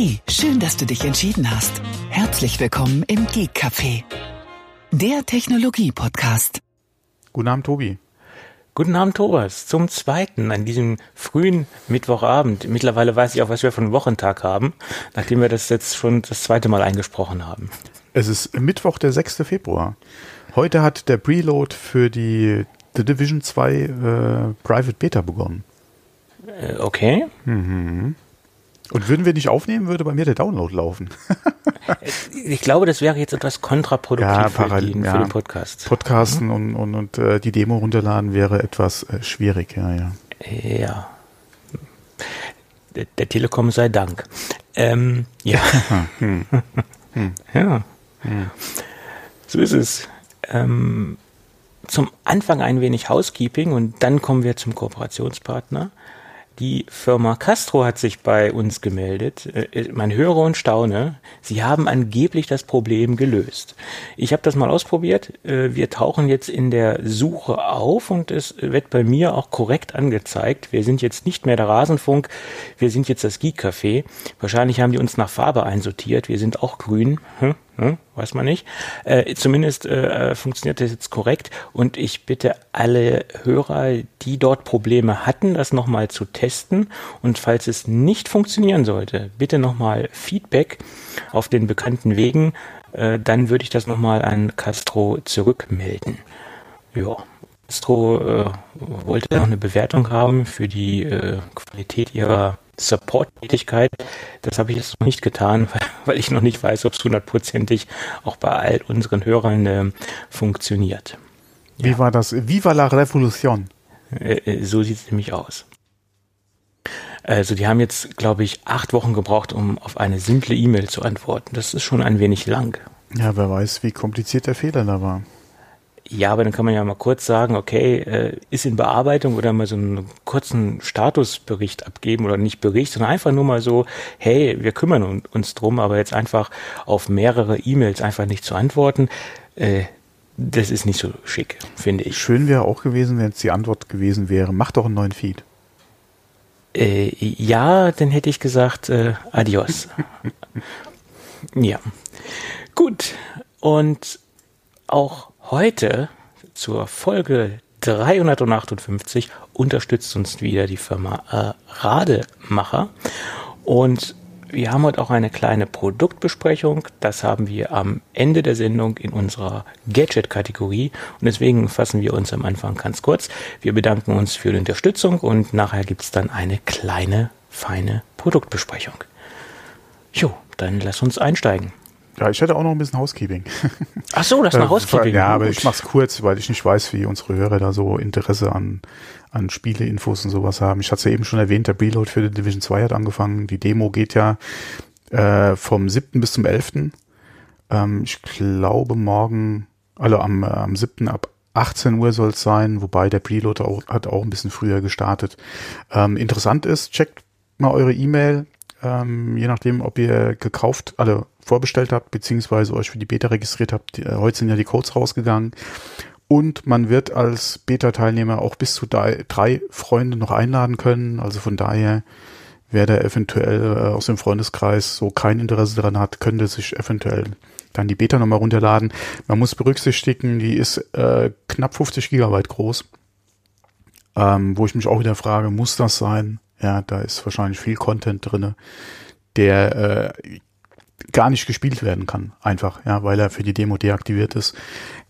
Hey, schön, dass du dich entschieden hast. Herzlich willkommen im Geek Café, der Technologie-Podcast. Guten Abend, Tobi. Guten Abend, Thomas. Zum zweiten an diesem frühen Mittwochabend. Mittlerweile weiß ich auch, was wir für einen Wochentag haben, nachdem wir das jetzt schon das zweite Mal eingesprochen haben. Es ist Mittwoch, der 6. Februar. Heute hat der Preload für die The Division 2 äh, Private Beta begonnen. Äh, okay. Mhm. Und würden wir nicht aufnehmen, würde bei mir der Download laufen. ich glaube, das wäre jetzt etwas kontraproduktiv Ja, für, den, ja. für den Podcast. Podcasten und, und, und äh, die Demo runterladen wäre etwas äh, schwierig, ja, ja. Ja. Der, der Telekom sei Dank. Ähm, ja. Hm. ja. So ist es. Ähm, zum Anfang ein wenig Housekeeping und dann kommen wir zum Kooperationspartner. Die Firma Castro hat sich bei uns gemeldet. Äh, Man höre und staune, sie haben angeblich das Problem gelöst. Ich habe das mal ausprobiert. Äh, Wir tauchen jetzt in der Suche auf und es wird bei mir auch korrekt angezeigt. Wir sind jetzt nicht mehr der Rasenfunk, wir sind jetzt das Geek Café. Wahrscheinlich haben die uns nach Farbe einsortiert. Wir sind auch grün. Hm? Hm? Weiß man nicht. Äh, zumindest äh, funktioniert das jetzt korrekt und ich bitte alle Hörer, die dort Probleme hatten, das nochmal zu testen und falls es nicht funktionieren sollte, bitte nochmal Feedback auf den bekannten Wegen, äh, dann würde ich das nochmal an Castro zurückmelden. Ja. Castro äh, wollte noch eine Bewertung haben für die äh, Qualität ihrer Support-Tätigkeit. Das habe ich jetzt noch nicht getan, weil, ich noch nicht weiß, ob es hundertprozentig auch bei all unseren Hörern äh, funktioniert. Wie war das? Viva la Revolution. Äh, äh, so sieht es nämlich aus. Also die haben jetzt, glaube ich, acht Wochen gebraucht, um auf eine simple E-Mail zu antworten. Das ist schon ein wenig lang. Ja, wer weiß, wie kompliziert der Fehler da war. Ja, aber dann kann man ja mal kurz sagen, okay, äh, ist in Bearbeitung oder mal so einen kurzen Statusbericht abgeben oder nicht Bericht, sondern einfach nur mal so, hey, wir kümmern un- uns drum, aber jetzt einfach auf mehrere E-Mails einfach nicht zu antworten, äh, das ist nicht so schick, finde ich. Schön wäre auch gewesen, wenn es die Antwort gewesen wäre, mach doch einen neuen Feed. Äh, ja, dann hätte ich gesagt, äh, adios. ja. Gut. Und auch heute zur Folge 358 unterstützt uns wieder die Firma äh, Rademacher. Und wir haben heute auch eine kleine Produktbesprechung. Das haben wir am Ende der Sendung in unserer Gadget-Kategorie. Und deswegen fassen wir uns am Anfang ganz kurz. Wir bedanken uns für die Unterstützung und nachher gibt es dann eine kleine, feine Produktbesprechung. Jo, dann lass uns einsteigen. Ja, ich hätte auch noch ein bisschen Housekeeping. Ach so, das ist noch Housekeeping. Ja, aber ich mach's kurz, weil ich nicht weiß, wie unsere Hörer da so Interesse an, an Spieleinfos und sowas haben. Ich hatte es ja eben schon erwähnt, der Preload für die Division 2 hat angefangen. Die Demo geht ja äh, vom 7. bis zum 11. Ähm, ich glaube morgen, also am, äh, am 7. ab 18 Uhr soll es sein, wobei der Preload auch, hat auch ein bisschen früher gestartet. Ähm, interessant ist, checkt mal eure E-Mail, ähm, je nachdem, ob ihr gekauft, alle vorbestellt habt, beziehungsweise euch für die Beta registriert habt. Äh, heute sind ja die Codes rausgegangen. Und man wird als Beta-Teilnehmer auch bis zu drei, Freunde noch einladen können. Also von daher, wer da eventuell äh, aus dem Freundeskreis so kein Interesse daran hat, könnte sich eventuell dann die Beta nochmal runterladen. Man muss berücksichtigen, die ist äh, knapp 50 Gigabyte groß. Ähm, wo ich mich auch wieder frage, muss das sein? Ja, da ist wahrscheinlich viel Content drinne, der äh, gar nicht gespielt werden kann, einfach, ja, weil er für die Demo deaktiviert ist.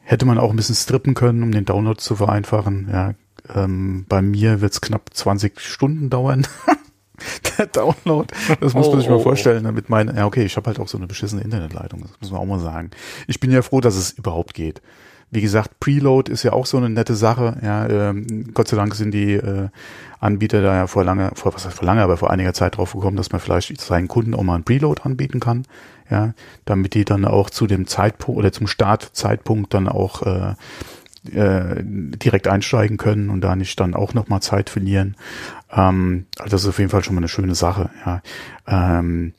Hätte man auch ein bisschen strippen können, um den Download zu vereinfachen. Ja, ähm, bei mir wird's knapp 20 Stunden dauern. Der Download, das muss man sich Oh, mal oh, oh. vorstellen, damit meine, ja okay, ich habe halt auch so eine beschissene Internetleitung, das muss man auch mal sagen. Ich bin ja froh, dass es überhaupt geht. Wie gesagt, Preload ist ja auch so eine nette Sache. Ja, ähm, Gott sei Dank sind die äh, Anbieter da ja vor lange, vor was heißt vor lange, aber vor einiger Zeit drauf gekommen, dass man vielleicht seinen Kunden auch mal einen Preload anbieten kann. Ja, damit die dann auch zu dem Zeitpunkt oder zum Startzeitpunkt dann auch äh, äh, direkt einsteigen können und da nicht dann auch nochmal Zeit verlieren. Ähm, also das ist auf jeden Fall schon mal eine schöne Sache. Ja. Ähm,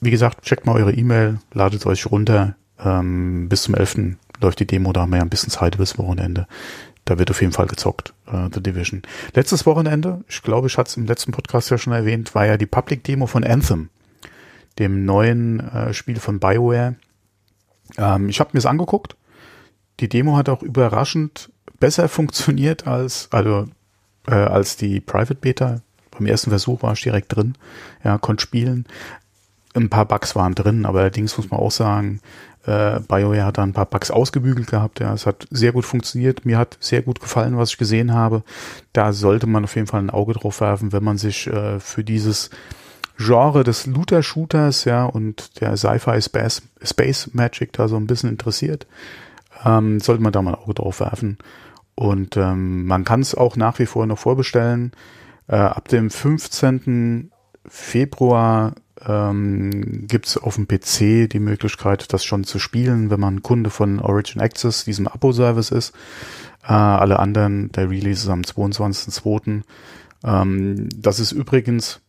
wie gesagt, checkt mal eure E-Mail, ladet euch runter. Ähm, bis zum 11. läuft die Demo, da haben wir ja ein bisschen Zeit bis Wochenende. Da wird auf jeden Fall gezockt, äh, The Division. Letztes Wochenende, ich glaube, ich hatte es im letzten Podcast ja schon erwähnt, war ja die Public-Demo von Anthem. dem neuen äh, Spiel von BioWare. Ähm, ich habe mir es angeguckt. Die Demo hat auch überraschend besser funktioniert als, also, äh, als die Private Beta. Beim ersten Versuch war ich direkt drin. Ja, konnte spielen. Ein paar Bugs waren drin, aber allerdings muss man auch sagen, äh, BioWare hat da ein paar Bugs ausgebügelt gehabt. Ja, es hat sehr gut funktioniert. Mir hat sehr gut gefallen, was ich gesehen habe. Da sollte man auf jeden Fall ein Auge drauf werfen, wenn man sich äh, für dieses Genre des Looter-Shooters, ja, und der Sci-Fi Space, Space Magic da so ein bisschen interessiert, ähm, sollte man da mal ein Auge drauf werfen. Und ähm, man kann es auch nach wie vor noch vorbestellen. Äh, ab dem 15. Februar ähm, gibt es auf dem PC die Möglichkeit, das schon zu spielen, wenn man Kunde von Origin Access, diesem Abo-Service ist. Äh, alle anderen, der Release ist am 22.02. Ähm, das ist übrigens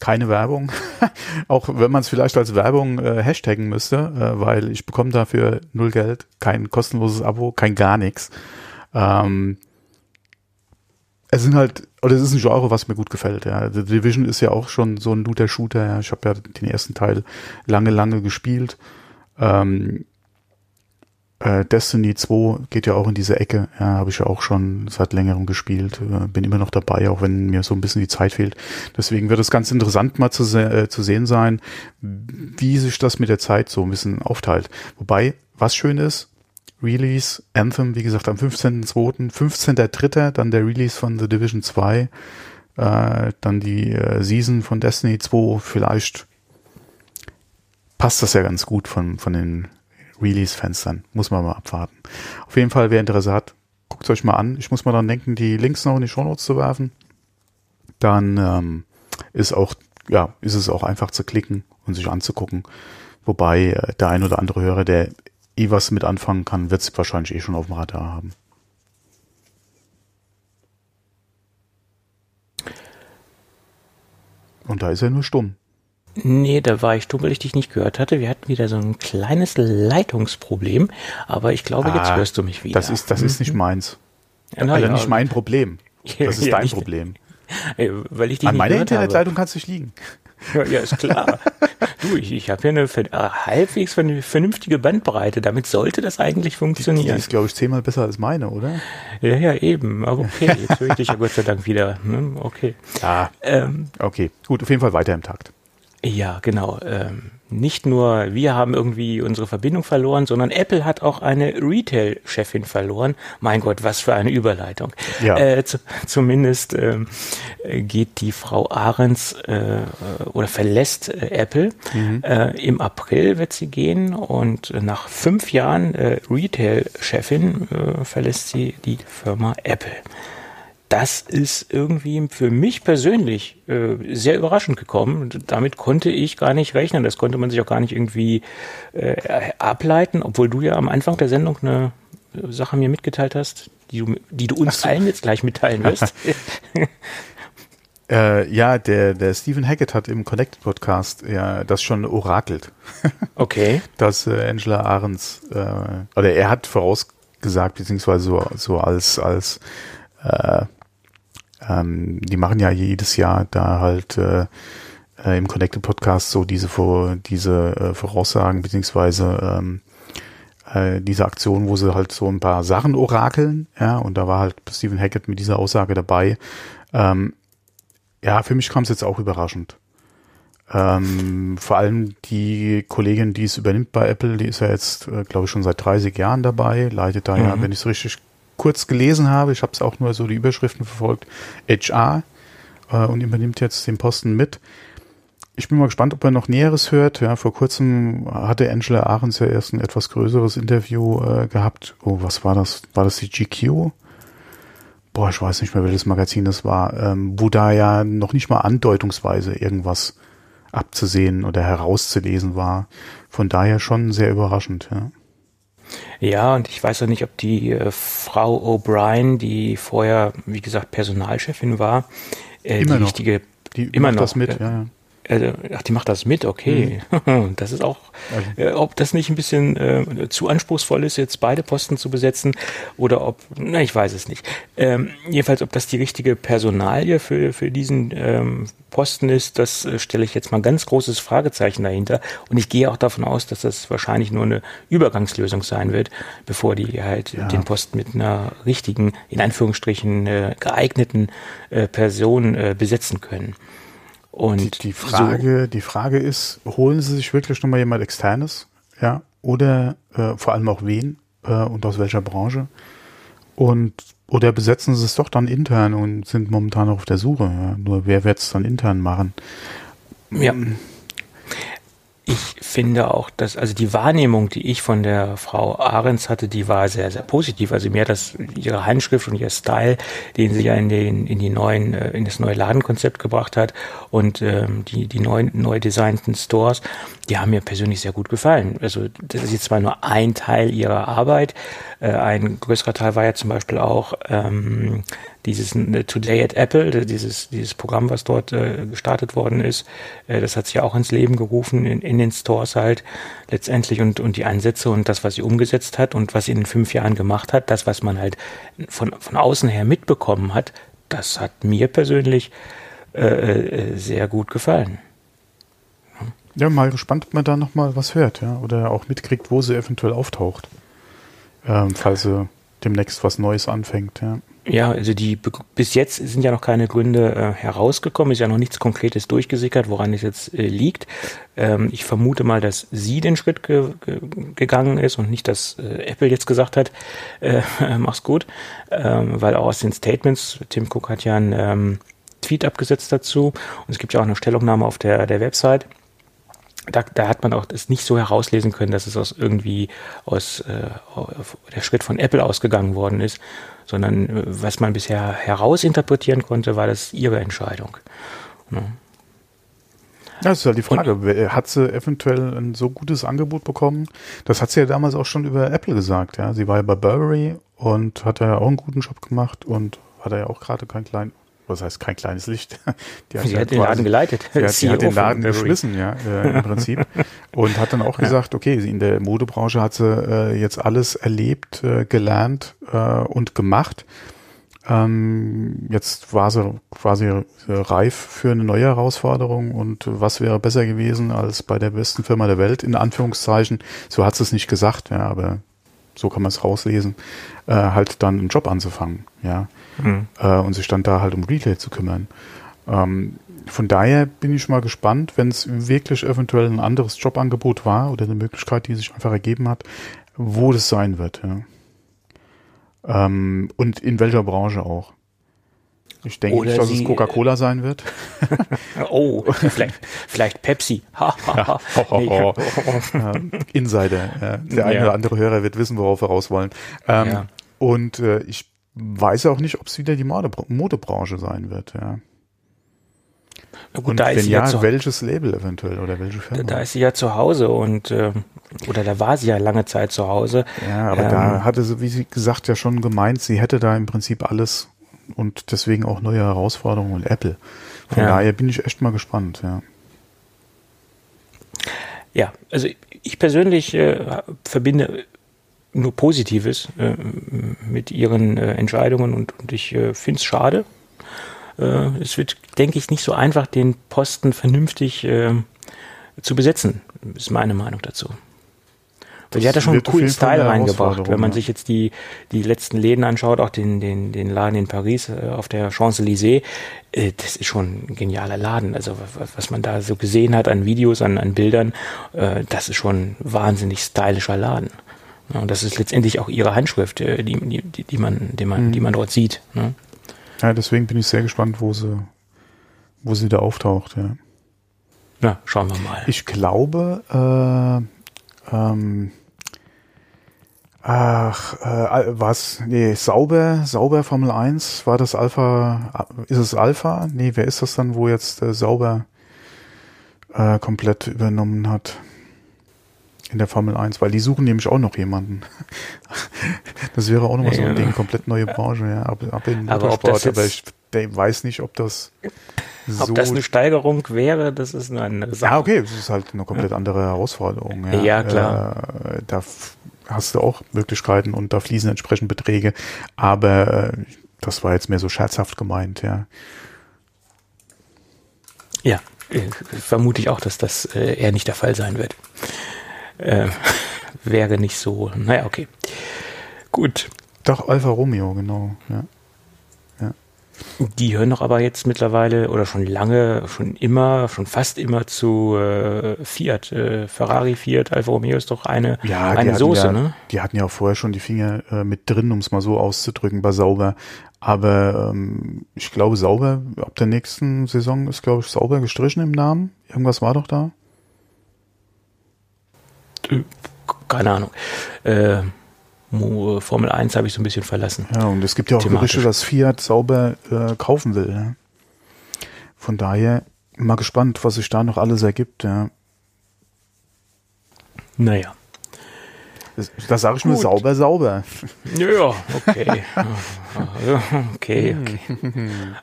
keine Werbung, auch wenn man es vielleicht als Werbung äh, hashtaggen müsste, äh, weil ich bekomme dafür null Geld, kein kostenloses Abo, kein gar nichts. Ähm, es sind halt, oder es ist ein Genre, was mir gut gefällt. Ja. The Division ist ja auch schon so ein Looter-Shooter. Ja. Ich habe ja den ersten Teil lange, lange gespielt. Ähm, äh, Destiny 2 geht ja auch in diese Ecke. Ja, habe ich ja auch schon seit längerem gespielt. Äh, bin immer noch dabei, auch wenn mir so ein bisschen die Zeit fehlt. Deswegen wird es ganz interessant mal zu, se äh, zu sehen sein, wie sich das mit der Zeit so ein bisschen aufteilt. Wobei, was schön ist, Release, Anthem, wie gesagt, am 15.02., 15.03., dann der Release von The Division 2, äh, dann die äh, Season von Destiny 2, vielleicht passt das ja ganz gut von, von den Release-Fenstern. Muss man mal abwarten. Auf jeden Fall, wer Interesse hat, guckt es euch mal an. Ich muss mal dann denken, die Links noch in die Shownotes zu werfen. Dann ähm, ist auch, ja, ist es auch einfach zu klicken und sich anzugucken. Wobei äh, der ein oder andere Hörer, der eh was mit anfangen kann, wird es wahrscheinlich eh schon auf dem Radar haben. Und da ist er nur stumm. Nee, da war ich stumm, weil ich dich nicht gehört hatte. Wir hatten wieder so ein kleines Leitungsproblem, aber ich glaube, jetzt ah, hörst du mich wieder. Das ist, das ist nicht mhm. meins. Ja, also ja. nicht mein Problem. Das ist ja, dein Problem. Weil ich dich An meiner Internetleitung kannst du nicht liegen. Ja, ist klar. du, ich, ich habe ja eine äh, halbwegs vernünftige Bandbreite. Damit sollte das eigentlich funktionieren. Die, die ist, glaube ich, zehnmal besser als meine, oder? Ja, ja, eben. Aber okay, jetzt höre ich dich ja Gott sei Dank wieder. Ne? Okay. Ja. Ähm, okay, gut, auf jeden Fall weiter im Takt. Ja, genau. Ähm, nicht nur wir haben irgendwie unsere Verbindung verloren, sondern Apple hat auch eine Retail-Chefin verloren. Mein Gott, was für eine Überleitung. Ja. Äh, zu, zumindest ähm, geht die Frau Ahrens äh, oder verlässt äh, Apple. Mhm. Äh, Im April wird sie gehen und nach fünf Jahren äh, Retail-Chefin äh, verlässt sie die Firma Apple das ist irgendwie für mich persönlich äh, sehr überraschend gekommen. Damit konnte ich gar nicht rechnen. Das konnte man sich auch gar nicht irgendwie äh, ableiten, obwohl du ja am Anfang der Sendung eine Sache mir mitgeteilt hast, die du, die du uns allen jetzt gleich mitteilen wirst. Äh, ja, der, der Stephen Hackett hat im Connected Podcast ja das schon orakelt. Okay. Dass äh, Angela Ahrens, äh, oder er hat vorausgesagt, beziehungsweise so, so als, als äh, ähm, die machen ja jedes Jahr da halt äh, äh, im Connected Podcast so diese vor diese äh, Voraussagen beziehungsweise ähm, äh, diese Aktion, wo sie halt so ein paar Sachen orakeln, ja, und da war halt Stephen Hackett mit dieser Aussage dabei. Ähm, ja, für mich kam es jetzt auch überraschend. Ähm, vor allem die Kollegin, die es übernimmt bei Apple, die ist ja jetzt, äh, glaube ich, schon seit 30 Jahren dabei, leitet da mhm. ja, wenn ich es richtig kurz gelesen habe, ich habe es auch nur so die Überschriften verfolgt, HR äh, und übernimmt jetzt den Posten mit. Ich bin mal gespannt, ob er noch Näheres hört. Ja, vor kurzem hatte Angela Ahrens ja erst ein etwas größeres Interview äh, gehabt. Oh, was war das? War das die GQ? Boah, ich weiß nicht mehr, welches Magazin das war, ähm, wo da ja noch nicht mal andeutungsweise irgendwas abzusehen oder herauszulesen war. Von daher schon sehr überraschend, ja. Ja, und ich weiß auch nicht, ob die äh, Frau O'Brien, die vorher, wie gesagt, Personalchefin war, äh, immer die noch. richtige, die immer noch das mit, ja, ja. Äh, ach, die macht das mit, okay. Mhm. Das ist auch, äh, ob das nicht ein bisschen äh, zu anspruchsvoll ist, jetzt beide Posten zu besetzen oder ob, na, ich weiß es nicht. Ähm, jedenfalls, ob das die richtige Personalie für, für diesen ähm, Posten ist, das äh, stelle ich jetzt mal ein ganz großes Fragezeichen dahinter. Und ich gehe auch davon aus, dass das wahrscheinlich nur eine Übergangslösung sein wird, bevor die halt ja. den Posten mit einer richtigen, in Anführungsstrichen, äh, geeigneten äh, Person äh, besetzen können. Und die, die Frage, so, die Frage ist, holen Sie sich wirklich nochmal jemand externes, ja, oder äh, vor allem auch wen äh, und aus welcher Branche? Und oder besetzen Sie es doch dann intern und sind momentan auf der Suche. Ja? Nur wer wird es dann intern machen? Ja. Ich finde auch, dass, also die Wahrnehmung, die ich von der Frau Ahrens hatte, die war sehr, sehr positiv. Also mir das, ihre Handschrift und ihr Style, den sie ja in den, in die neuen, äh, in das neue Ladenkonzept gebracht hat und ähm, die, die neuen, neu designten Stores, die haben mir persönlich sehr gut gefallen. Also das ist jetzt zwar nur ein Teil ihrer Arbeit, äh, ein größerer Teil war ja zum Beispiel auch ähm, dieses äh, Today at Apple, dieses, dieses Programm, was dort äh, gestartet worden ist, äh, das hat sich ja auch ins Leben gerufen in, in den Stores halt letztendlich und, und die Ansätze und das, was sie umgesetzt hat und was sie in fünf Jahren gemacht hat, das, was man halt von, von außen her mitbekommen hat, das hat mir persönlich äh, äh sehr gut gefallen. Ja, mal gespannt, ob man da nochmal was hört, ja, oder auch mitkriegt, wo sie eventuell auftaucht, ähm, falls sie demnächst was Neues anfängt, ja. Ja, also die bis jetzt sind ja noch keine Gründe äh, herausgekommen, ist ja noch nichts Konkretes durchgesickert, woran es jetzt äh, liegt. Ähm, ich vermute mal, dass sie den Schritt ge ge gegangen ist und nicht, dass äh, Apple jetzt gesagt hat, äh, mach's gut, ähm, weil auch aus den Statements, Tim Cook hat ja einen ähm, Tweet abgesetzt dazu. Und es gibt ja auch eine Stellungnahme auf der, der Website. Da, da hat man auch das nicht so herauslesen können, dass es aus irgendwie aus äh, der Schritt von Apple ausgegangen worden ist, sondern äh, was man bisher herausinterpretieren konnte, war das ihre Entscheidung. Ja. Das ist halt die Frage, Und, hat sie eventuell ein so gutes Angebot bekommen? Das hat sie ja damals auch schon über Apple gesagt, ja. Sie war ja bei Burberry und hat ja auch einen guten Job gemacht und hat ja auch gerade keinen kleinen was heißt kein kleines Licht. Die hat sie hat den Laden geleitet. Sie hat, sie hat den Laden geschmissen, ja, äh, im Prinzip. Und hat dann auch gesagt, okay, in der Modebranche hat sie äh, jetzt alles erlebt, äh, gelernt äh, und gemacht. Ähm, jetzt war sie quasi reif für eine neue Herausforderung und was wäre besser gewesen als bei der besten Firma der Welt, in Anführungszeichen. So hat sie es nicht gesagt, ja, aber so kann man es rauslesen, äh, halt dann einen Job anzufangen, ja mhm. äh, und sich dann da halt um Retail zu kümmern. Ähm, von daher bin ich mal gespannt, wenn es wirklich eventuell ein anderes Jobangebot war oder eine Möglichkeit, die sich einfach ergeben hat, wo das sein wird. Ja. Ähm, und in welcher Branche auch. Ich denke nicht, dass es Coca-Cola sein wird. oh, vielleicht, vielleicht Pepsi. ja, oh, Insider. Der eine oder andere Hörer wird wissen, worauf wir raus wollen. Ähm, ja. Und äh, ich weiß auch nicht, ob es wieder die Mode Modebranche sein wird, ja. Na gut, und da ist wenn ja, ja welches Label eventuell oder welche Firma? Da, da ist sie ja zu Hause und äh, oder da war sie ja lange Zeit zu Hause. Ja, aber ähm, da hatte sie, wie sie gesagt, ja schon gemeint, sie hätte da im Prinzip alles und deswegen auch neue Herausforderungen und Apple. Von ja. daher bin ich echt mal gespannt, ja. Ja, also ich persönlich äh, verbinde nur Positives äh, mit ihren äh, Entscheidungen und, und ich äh, finde es schade. Äh, es wird, denke ich, nicht so einfach, den Posten vernünftig äh, zu besetzen, ist meine Meinung dazu. Weil die hat ja schon einen coolen Style reingebracht. Wenn man sich jetzt die, die letzten Läden anschaut, auch den, den, den Laden in Paris äh, auf der Champs-Élysées, äh, das ist schon ein genialer Laden. Also was man da so gesehen hat an Videos, an, an Bildern, äh, das ist schon ein wahnsinnig stylischer Laden. Ja, und das ist letztendlich auch ihre Handschrift, die, die, die, man, die, man, mhm. die man dort sieht. Ne? Ja, deswegen bin ich sehr gespannt, wo sie, wo sie da auftaucht. Ja. Na, schauen wir mal. Ich glaube, äh, ähm, ach, äh, was, nee, sauber, sauber Formel 1, war das Alpha, ist es Alpha? Nee, wer ist das dann, wo jetzt äh, sauber äh, komplett übernommen hat? in der Formel 1, weil die suchen nämlich auch noch jemanden. Das wäre auch nochmal ja. so ein Ding, komplett neue Branche, ja, ab, ab in aber, ob das aber ich weiß nicht, ob das so ob das eine Steigerung wäre, das ist eine andere Sache. Ja, okay, das ist halt eine komplett andere Herausforderung. Ja, ja klar. Äh, da hast du auch Möglichkeiten und da fließen entsprechend Beträge, aber äh, das war jetzt mehr so scherzhaft gemeint, ja. Ja, äh, vermute ich auch, dass das äh, eher nicht der Fall sein wird. Äh, wäre nicht so. Naja, okay. Gut. Doch, Alfa Romeo, genau. Ja. Die hören doch aber jetzt mittlerweile oder schon lange, schon immer, schon fast immer zu äh, Fiat. Äh, Ferrari, Fiat, Alfa Romeo ist doch eine, ja, eine Soße, ja, ne? Die hatten ja auch vorher schon die Finger äh, mit drin, um es mal so auszudrücken, bei Sauber. Aber ähm, ich glaube, Sauber, ab der nächsten Saison ist, glaube ich, Sauber gestrichen im Namen. Irgendwas war doch da? Äh, keine Ahnung. Äh, Formel 1 habe ich so ein bisschen verlassen. Ja, und es gibt ja auch Gerüchte, dass Fiat sauber äh, kaufen will. Ne? Von daher mal gespannt, was sich da noch alles ergibt. Ja. Naja. Das, das sage ich Gut. nur sauber, sauber. Ja, okay. okay, okay.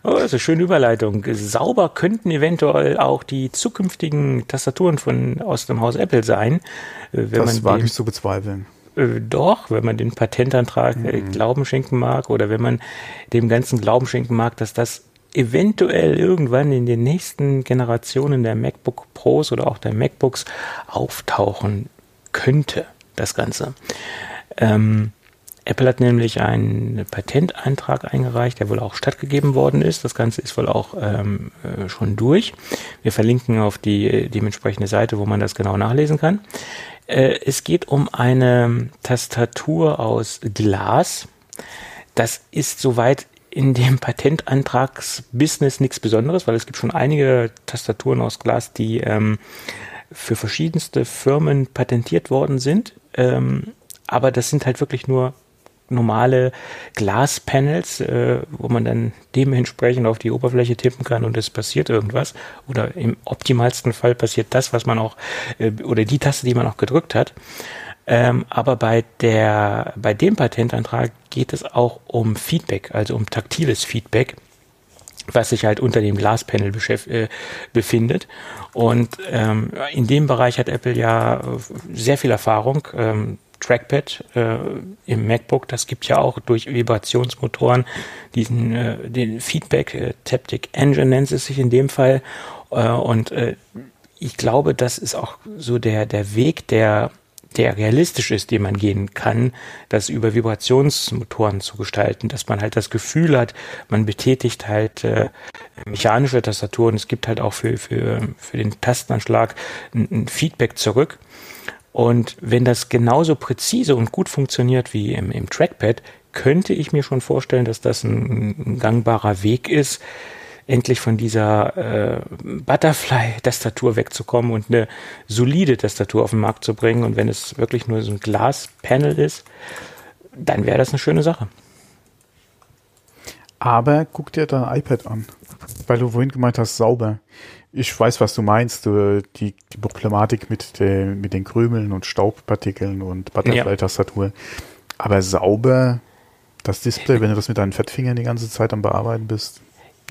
Oh, das ist eine schöne Überleitung. Sauber könnten eventuell auch die zukünftigen Tastaturen von aus dem Haus Apple sein. Wenn das wage ich zu bezweifeln äh, doch, wenn man den Patentantrag äh, mhm. Glauben schenken mag oder wenn man dem ganzen Glauben schenken mag, dass das eventuell irgendwann in den nächsten Generationen der MacBook Pros oder auch der MacBooks auftauchen könnte, das Ganze. Ähm, Apple hat nämlich einen Patentantrag eingereicht, der wohl auch stattgegeben worden ist. Das Ganze ist wohl auch ähm, äh, schon durch. Wir verlinken auf die dementsprechende Seite, wo man das genau nachlesen kann. Äh, es geht um eine Tastatur aus Glas. Das ist soweit in dem Patentantragsbusiness nichts Besonderes, weil es gibt schon einige Tastaturen aus Glas, die ähm, für verschiedenste Firmen patentiert worden sind. Ähm, aber das sind halt wirklich nur normale Glaspanels, äh, wo man dann dementsprechend auf die Oberfläche tippen kann und es passiert irgendwas. Oder im optimalsten Fall passiert das, was man auch, äh, oder die Taste, die man auch gedrückt hat. Ähm, aber bei der, bei dem Patentantrag geht es auch um Feedback, also um taktiles Feedback was sich halt unter dem Glaspanel äh, befindet. Und ähm, in dem Bereich hat Apple ja sehr viel Erfahrung. Ähm, Trackpad äh, im MacBook, das gibt ja auch durch Vibrationsmotoren diesen äh, den Feedback äh, Taptic Engine nennt es sich in dem Fall äh, und äh, ich glaube, das ist auch so der der Weg, der der realistisch ist, den man gehen kann, das über Vibrationsmotoren zu gestalten, dass man halt das Gefühl hat, man betätigt halt äh, mechanische Tastaturen. Es gibt halt auch für, für, für den Tastenanschlag ein, ein Feedback zurück. Und wenn das genauso präzise und gut funktioniert wie im, im Trackpad, könnte ich mir schon vorstellen, dass das ein, ein gangbarer Weg ist, endlich von dieser äh, Butterfly-Tastatur wegzukommen und eine solide Tastatur auf den Markt zu bringen. Und wenn es wirklich nur so ein Glaspanel ist, dann wäre das eine schöne Sache. Aber guck dir dein iPad an, weil du vorhin gemeint hast, sauber ich weiß, was du meinst. Du, die, die Problematik mit, der, mit den Krümeln und Staubpartikeln und Butterfly-Tastatur. Aber sauber, das Display, wenn du das mit deinen Fettfingern die ganze Zeit am Bearbeiten bist,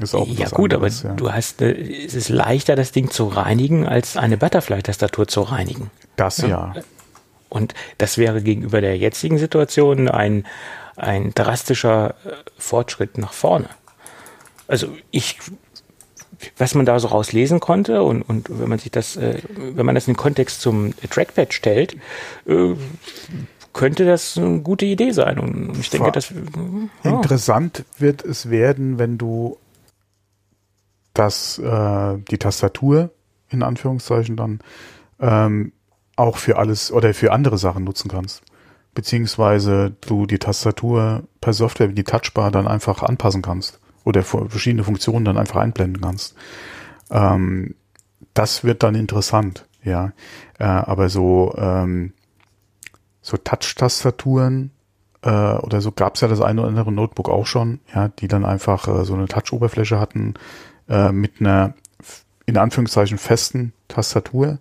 ist auch Ja gut, anderes, aber ja. du hast, äh, es ist leichter, das Ding zu reinigen, als eine Butterfly-Tastatur zu reinigen. Das ja. ja. Und das wäre gegenüber der jetzigen Situation ein, ein drastischer äh, Fortschritt nach vorne. Also ich was man da so rauslesen konnte und, und wenn man sich das, äh, wenn man das in den Kontext zum Trackpad stellt, äh, könnte das eine gute Idee sein. Und ich denke, das ja. interessant wird es werden, wenn du das, äh, die Tastatur in Anführungszeichen dann ähm, auch für alles oder für andere Sachen nutzen kannst. Beziehungsweise du die Tastatur per Software, die Touchbar dann einfach anpassen kannst oder verschiedene Funktionen dann einfach einblenden kannst. Ähm, das wird dann interessant, ja. Äh, aber so, ähm, so Touch-Tastaturen äh, oder so gab es ja das eine oder andere Notebook auch schon, ja, die dann einfach äh, so eine Touch-Oberfläche hatten äh, mit einer in Anführungszeichen festen Tastatur.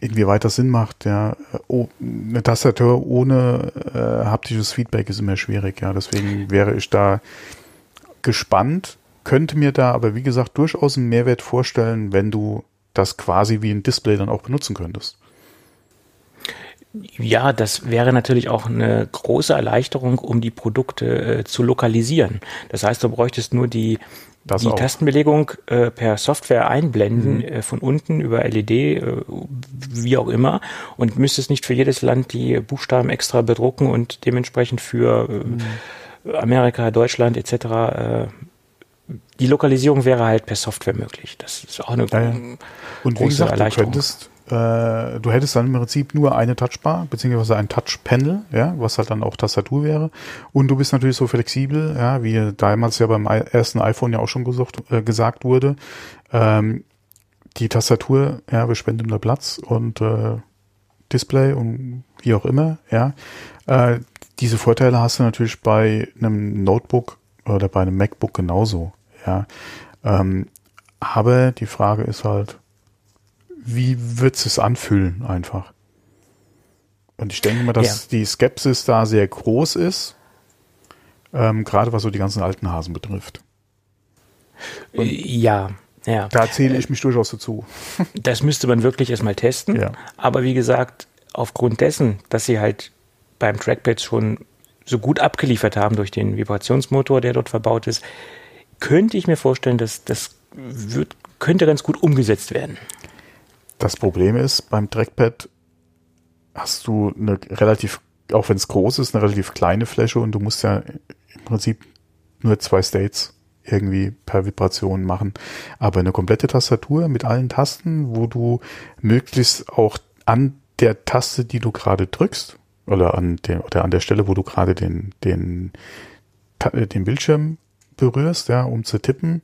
irgendwie weiter Sinn macht, ja. Oh, eine Tastatur ohne äh, haptisches Feedback ist immer schwierig, ja. Deswegen wäre ich da gespannt, könnte mir da aber wie gesagt durchaus einen Mehrwert vorstellen, wenn du das quasi wie ein Display dann auch benutzen könntest. Ja, das wäre natürlich auch eine große Erleichterung, um die Produkte äh, zu lokalisieren. Das heißt, du bräuchtest nur die, die Tastenbelegung äh, per Software einblenden, mhm. äh, von unten über LED, äh, wie auch immer, und müsstest nicht für jedes Land die Buchstaben extra bedrucken und dementsprechend für äh, mhm. Amerika, Deutschland etc. Äh, die Lokalisierung wäre halt per Software möglich. Das ist auch eine ja. Und große wie gesagt, Erleichterung. Du könntest äh, du hättest dann im Prinzip nur eine Touchbar, beziehungsweise ein Touchpanel, ja, was halt dann auch Tastatur wäre. Und du bist natürlich so flexibel, ja, wie damals ja beim ersten iPhone ja auch schon gesucht, äh, gesagt wurde. Ähm, die Tastatur, ja, bespendender Platz und äh, Display und wie auch immer, ja. Äh, diese Vorteile hast du natürlich bei einem Notebook oder bei einem MacBook genauso, ja. Ähm, aber die Frage ist halt, wie wird es anfühlen einfach? Und ich denke mal, dass ja. die Skepsis da sehr groß ist, ähm, gerade was so die ganzen alten Hasen betrifft. Und ja, ja. Da zähle ich mich durchaus dazu. Das müsste man wirklich erstmal testen. Ja. Aber wie gesagt, aufgrund dessen, dass sie halt beim Trackpad schon so gut abgeliefert haben durch den Vibrationsmotor, der dort verbaut ist, könnte ich mir vorstellen, dass das wird, könnte ganz gut umgesetzt werden. Das Problem ist, beim Trackpad hast du eine relativ, auch wenn es groß ist, eine relativ kleine Fläche und du musst ja im Prinzip nur zwei States irgendwie per Vibration machen. Aber eine komplette Tastatur mit allen Tasten, wo du möglichst auch an der Taste, die du gerade drückst, oder an der, oder an der Stelle, wo du gerade den, den, den Bildschirm berührst, ja, um zu tippen,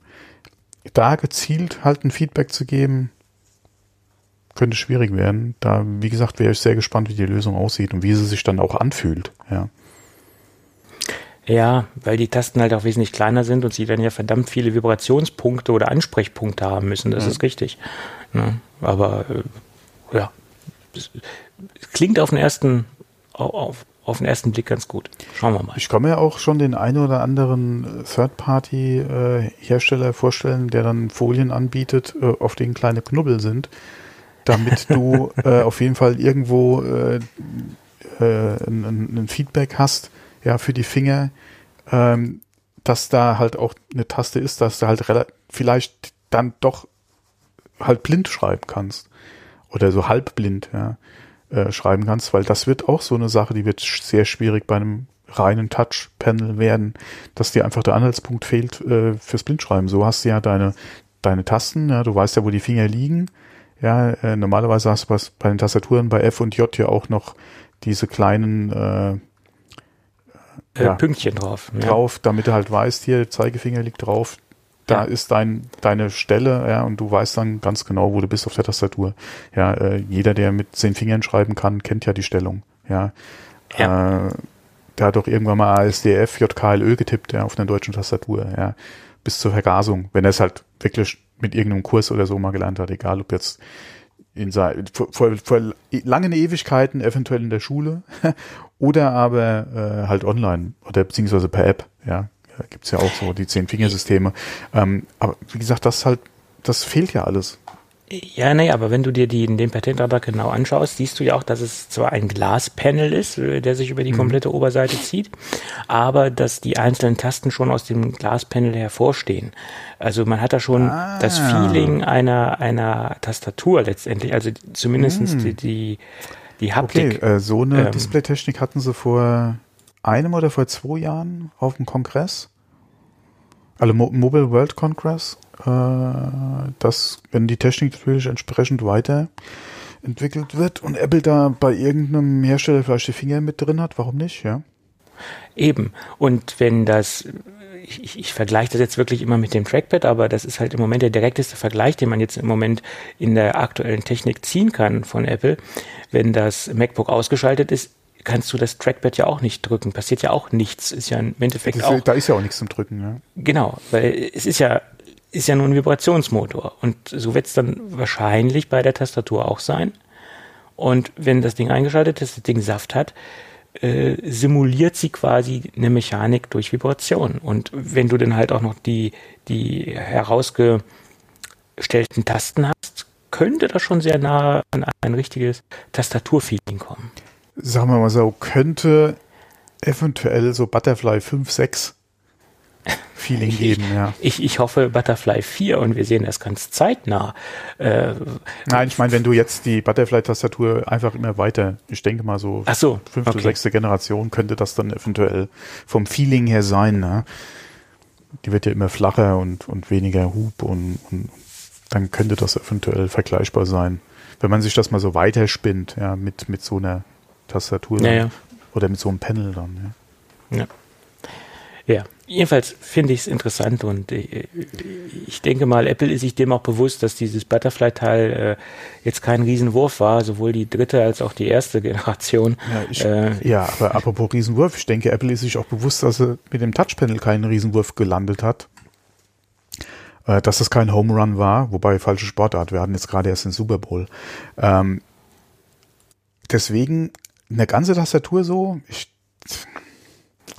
da gezielt halt ein Feedback zu geben, könnte schwierig werden. Da, wie gesagt, wäre ich sehr gespannt, wie die Lösung aussieht und wie sie sich dann auch anfühlt. Ja. Ja, weil die Tasten halt auch wesentlich kleiner sind und sie dann ja verdammt viele Vibrationspunkte oder Ansprechpunkte haben müssen. Das mhm. ist richtig. Ne? Aber äh, ja, es klingt auf den ersten auf, auf den ersten Blick ganz gut. Schauen wir mal. Ich kann mir auch schon den einen oder anderen Third-Party-Hersteller äh, vorstellen, der dann Folien anbietet, äh, auf denen kleine Knubbel sind damit du äh, auf jeden Fall irgendwo äh, äh, ein, ein, Feedback hast, ja, für die Finger, ähm, dass da halt auch eine Taste ist, dass du halt vielleicht dann doch halt blind schreiben kannst. Oder so halbblind, ja, äh, schreiben kannst, weil das wird auch so eine Sache, die wird sehr schwierig bei einem reinen Touch-Panel werden, dass dir einfach der Anhaltspunkt fehlt äh, fürs Blindschreiben. So hast du ja deine, deine Tasten, ja, du weißt ja, wo die Finger liegen, ja, äh, normalerweise hast du was bei den Tastaturen bei F und J ja auch noch diese kleinen äh, äh, ja, Pünktchen drauf. Drauf, ja. damit du halt weißt, hier Zeigefinger liegt drauf, da ja. ist dein, deine Stelle, ja, und du weißt dann ganz genau, wo du bist auf der Tastatur. Ja, äh, jeder, der mit zehn Fingern schreiben kann, kennt ja die Stellung. Ja. ja. Äh, der hat doch irgendwann mal ASDF, JKLÖ getippt, ja, auf einer deutschen Tastatur, ja. Bis zur Vergasung, wenn er es halt wirklich mit irgendeinem Kurs oder so mal gelernt hat, egal ob jetzt in vor, vor, vor langen Ewigkeiten, eventuell in der Schule oder aber äh, halt online oder beziehungsweise per App, ja, gibt's ja auch so die Zehn-Fingersysteme. Ähm, aber wie gesagt, das halt, das fehlt ja alles. Ja, nee, aber wenn du dir die, den Patentantrag genau anschaust, siehst du ja auch, dass es zwar ein Glaspanel ist, der sich über die mhm. komplette Oberseite zieht, aber dass die einzelnen Tasten schon aus dem Glaspanel hervorstehen. Also man hat da schon ah. das Feeling einer, einer Tastatur letztendlich, also zumindestens mhm. die, die, die Haptik. Okay, äh, so eine ähm, Displaytechnik hatten sie vor einem oder vor zwei Jahren auf dem Kongress. Also Mo Mobile World Congress äh, dass, wenn die Technik natürlich entsprechend weiterentwickelt wird und Apple da bei irgendeinem Hersteller vielleicht die Finger mit drin hat, warum nicht, ja? Eben. Und wenn das, ich, ich vergleiche das jetzt wirklich immer mit dem Trackpad, aber das ist halt im Moment der direkteste Vergleich, den man jetzt im Moment in der aktuellen Technik ziehen kann von Apple. Wenn das MacBook ausgeschaltet ist, kannst du das Trackpad ja auch nicht drücken. Passiert ja auch nichts. Ist ja im Endeffekt auch. Da ist ja auch nichts zum Drücken, ja. Genau, weil es ist ja ist ja nur ein Vibrationsmotor. Und so wird es dann wahrscheinlich bei der Tastatur auch sein. Und wenn das Ding eingeschaltet ist, das Ding Saft hat, äh, simuliert sie quasi eine Mechanik durch Vibration. Und wenn du dann halt auch noch die, die herausgestellten Tasten hast, könnte das schon sehr nah an ein richtiges Tastaturfeeling kommen. Sagen wir mal so, könnte eventuell so Butterfly 5, 6 Feeling geben, ja. Ich, ich hoffe Butterfly 4 und wir sehen das ganz zeitnah. Äh, Nein, ich meine, wenn du jetzt die Butterfly-Tastatur einfach immer weiter, ich denke mal so, Ach so fünfte, okay. sechste Generation könnte das dann eventuell vom Feeling her sein. Ne? Die wird ja immer flacher und, und weniger Hub und, und dann könnte das eventuell vergleichbar sein. Wenn man sich das mal so weiterspinnt, ja, mit, mit so einer Tastatur ja, ja. oder mit so einem Panel dann. Ja. ja. Ja, jedenfalls finde ich es interessant und äh, ich denke mal, Apple ist sich dem auch bewusst, dass dieses Butterfly-Teil äh, jetzt kein Riesenwurf war, sowohl die dritte als auch die erste Generation. Ja, ich, äh, ja, aber apropos Riesenwurf, ich denke, Apple ist sich auch bewusst, dass er mit dem Touchpanel keinen Riesenwurf gelandet hat. Äh, dass das kein Home Run war, wobei falsche Sportart, wir hatten jetzt gerade erst den Super Bowl. Ähm, deswegen eine ganze Tastatur so, ich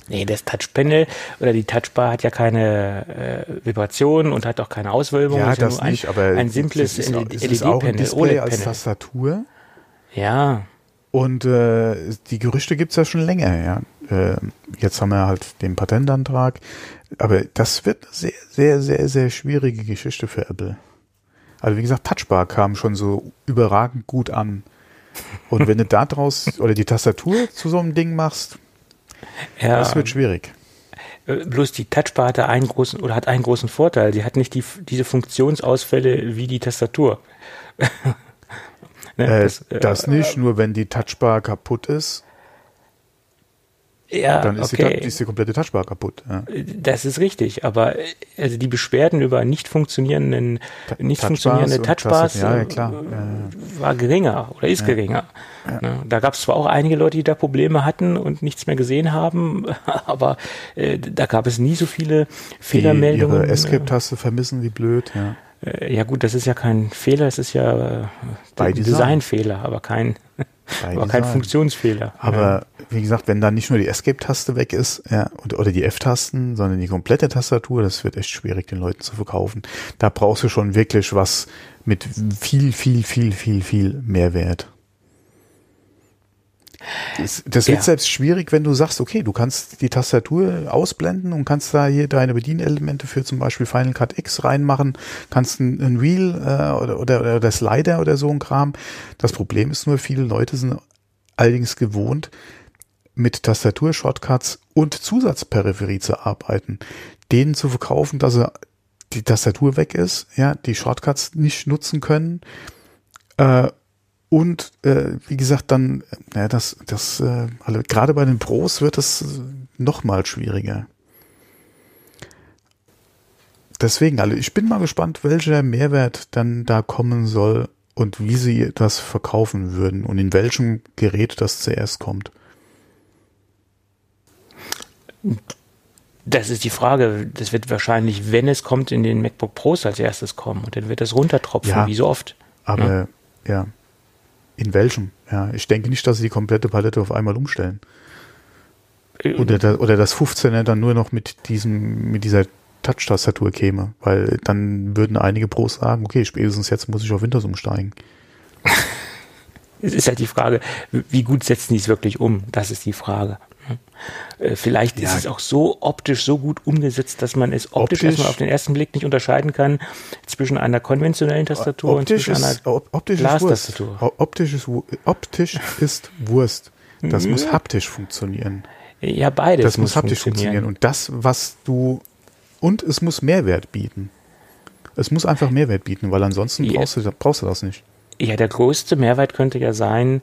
Nee, das Touchpanel oder die Touchbar hat ja keine äh, Vibration und hat auch keine Auswölbung. Ja, das ja nicht, aber ein simples LED-Panel, OLED-Panel. als Tastatur. Ja. Und äh, die Gerüchte gibt's ja schon länger, ja. Äh, jetzt haben wir halt den Patentantrag. Aber das wird eine sehr, sehr, sehr, sehr schwierige Geschichte für Apple. Also wie gesagt, Touchbar kam schon so überragend gut an. Und wenn du da draus oder die Tastatur zu so einem Ding machst, ja, das wird schwierig. Äh, bloß die Touchbar hatte einen großen oder hat einen großen Vorteil. Sie hat nicht die, diese Funktionsausfälle wie die Tastatur. ne, äh, das, äh, das, nicht, nur wenn die Touchbar kaputt ist, ja, dann ist, okay. die, ist die komplette Touchbar kaputt. Ja. Das ist richtig, aber also die Beschwerden über nicht funktionierenden, nicht funktionierende Touchbars ja, ja, klar. Äh, war geringer oder ist geringer. Ne? Da gab es zwar auch einige Leute, die da Probleme hatten und nichts mehr gesehen haben, aber äh, da gab es nie so viele Fehlermeldungen. Die ihre Escape-Taste vermissen wie blöd, ja. Äh, ja gut, das ist ja kein Fehler, es ist ja äh, Designfehler, aber kein aber kein Funktionsfehler. Aber ja. wie gesagt, wenn dann nicht nur die Escape-Taste weg ist, ja, oder die F-Tasten, sondern die komplette Tastatur, das wird echt schwierig, den Leuten zu verkaufen. Da brauchst du schon wirklich was mit viel, viel, viel, viel, viel Mehrwert. Das, das wird ja. selbst schwierig, wenn du sagst, okay, du kannst die Tastatur ausblenden und kannst da hier deine Bedienelemente für zum Beispiel Final Cut X reinmachen, kannst ein, ein Wheel äh, oder, oder, oder das Slider oder so ein Kram. Das Problem ist nur, viele Leute sind allerdings gewohnt, mit Tastatur-Shortcuts und Zusatzperipherie zu arbeiten. Denen zu verkaufen, dass er die Tastatur weg ist, ja, die Shortcuts nicht nutzen können, äh, und äh, wie gesagt, dann, ja, das, das, äh, also gerade bei den Pros wird es noch mal schwieriger. Deswegen, also ich bin mal gespannt, welcher Mehrwert dann da kommen soll und wie sie das verkaufen würden und in welchem Gerät das zuerst kommt. Das ist die Frage. Das wird wahrscheinlich, wenn es kommt, in den MacBook Pros als erstes kommen und dann wird das runtertropfen, ja, wie so oft. Aber ja. ja. In welchem? Ja, ich denke nicht, dass sie die komplette Palette auf einmal umstellen. Oder, da, oder das 15er dann nur noch mit diesem, mit dieser Touch-Tastatur käme, weil dann würden einige Pros sagen, okay, spätestens jetzt muss ich auf Windows umsteigen. es ist halt die Frage, wie gut setzen die es wirklich um? Das ist die Frage. Äh, vielleicht ja. ist es auch so optisch so gut umgesetzt, dass man es optisch, optisch erstmal auf den ersten Blick nicht unterscheiden kann zwischen einer konventionellen Tastatur und zwischen einer Glastastatur. Optisch ist, optisch ist Wurst. Das ja. muss haptisch funktionieren. Ja, beides. Das muss, muss haptisch funktionieren. Und das, was du und es muss Mehrwert bieten. Es muss einfach Mehrwert bieten, weil ansonsten ja. brauchst, du, brauchst du das nicht. Ja, der größte Mehrwert könnte ja sein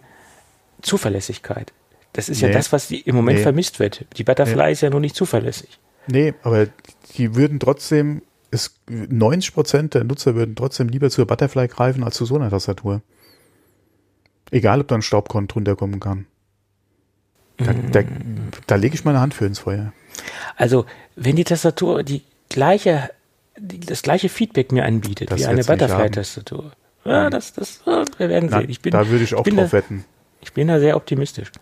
Zuverlässigkeit. Das ist nee. ja das, was im Moment nee. vermisst wird. Die Butterfly nee. ist ja noch nicht zuverlässig. Nee, aber die würden trotzdem, es, 90 Prozent der Nutzer würden trotzdem lieber zur Butterfly greifen als zu so einer Tastatur. Egal, ob da ein Staubkorn drunter kommen kann. Da, mm. da, da lege ich meine Hand für ins Feuer. Also, wenn die Tastatur die gleiche, die, das gleiche Feedback mir anbietet das wie eine Butterfly-Tastatur, Ja, das, das, wir werden Na, sehen. Ich bin, da würde ich auch bin drauf da, wetten. Ich bin da sehr optimistisch.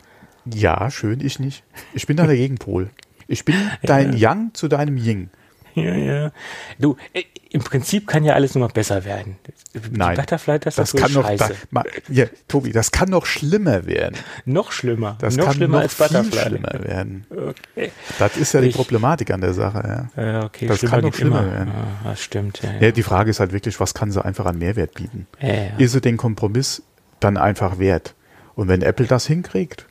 Ja, schön, ich nicht. Ich bin da der Gegenpol. Ich bin dein Yang zu deinem Ying. Ja, ja. Du, äh, im Prinzip kann ja alles nur noch besser werden. Die Nein, Butterfly, das, Das kann noch, da, ma, ja, Tobi, das kann noch schlimmer werden. noch schlimmer. Das noch kann schlimmer noch als viel Butterfly. schlimmer werden. Okay. Das ist ja die Ich- Problematik an der Sache, ja. Ja, okay, Das kann noch schlimmer immer. werden. Ja, das stimmt. Ja, ja. Ja, die Frage ist halt wirklich, was kann sie einfach an Mehrwert bieten? Ja, ja. Ist sie den Kompromiss dann einfach wert? Und wenn Apple das hinkriegt,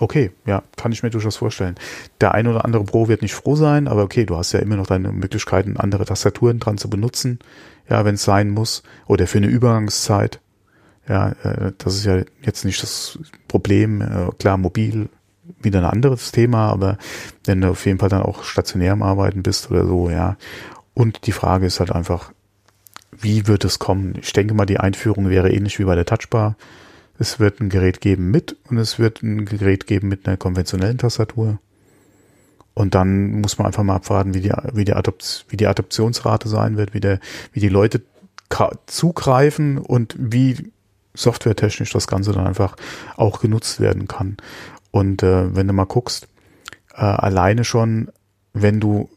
okay, ja, kann ich mir durchaus vorstellen. Der ein oder andere Pro wird nicht froh sein, aber okay, du hast ja immer noch deine Möglichkeiten, andere Tastaturen dran zu benutzen, ja, wenn es sein muss, oder für eine Übergangszeit. Ja, äh, das ist ja jetzt nicht das Problem. Äh, klar, mobil wieder ein anderes Thema, aber wenn du auf jeden Fall dann auch stationär am Arbeiten bist oder so, ja. Und die Frage ist halt einfach, wie wird es kommen? Ich denke mal, die Einführung wäre ähnlich wie bei der Touchbar. Es wird ein Gerät geben mit und es wird ein Gerät geben mit einer konventionellen Tastatur. Und dann muss man einfach mal abwarten, wie die, wie die, Adopt, wie die Adoptionsrate sein wird, wie, der, wie die Leute zugreifen und wie softwaretechnisch das Ganze dann einfach auch genutzt werden kann. Und äh, wenn du mal guckst, äh, alleine schon, wenn du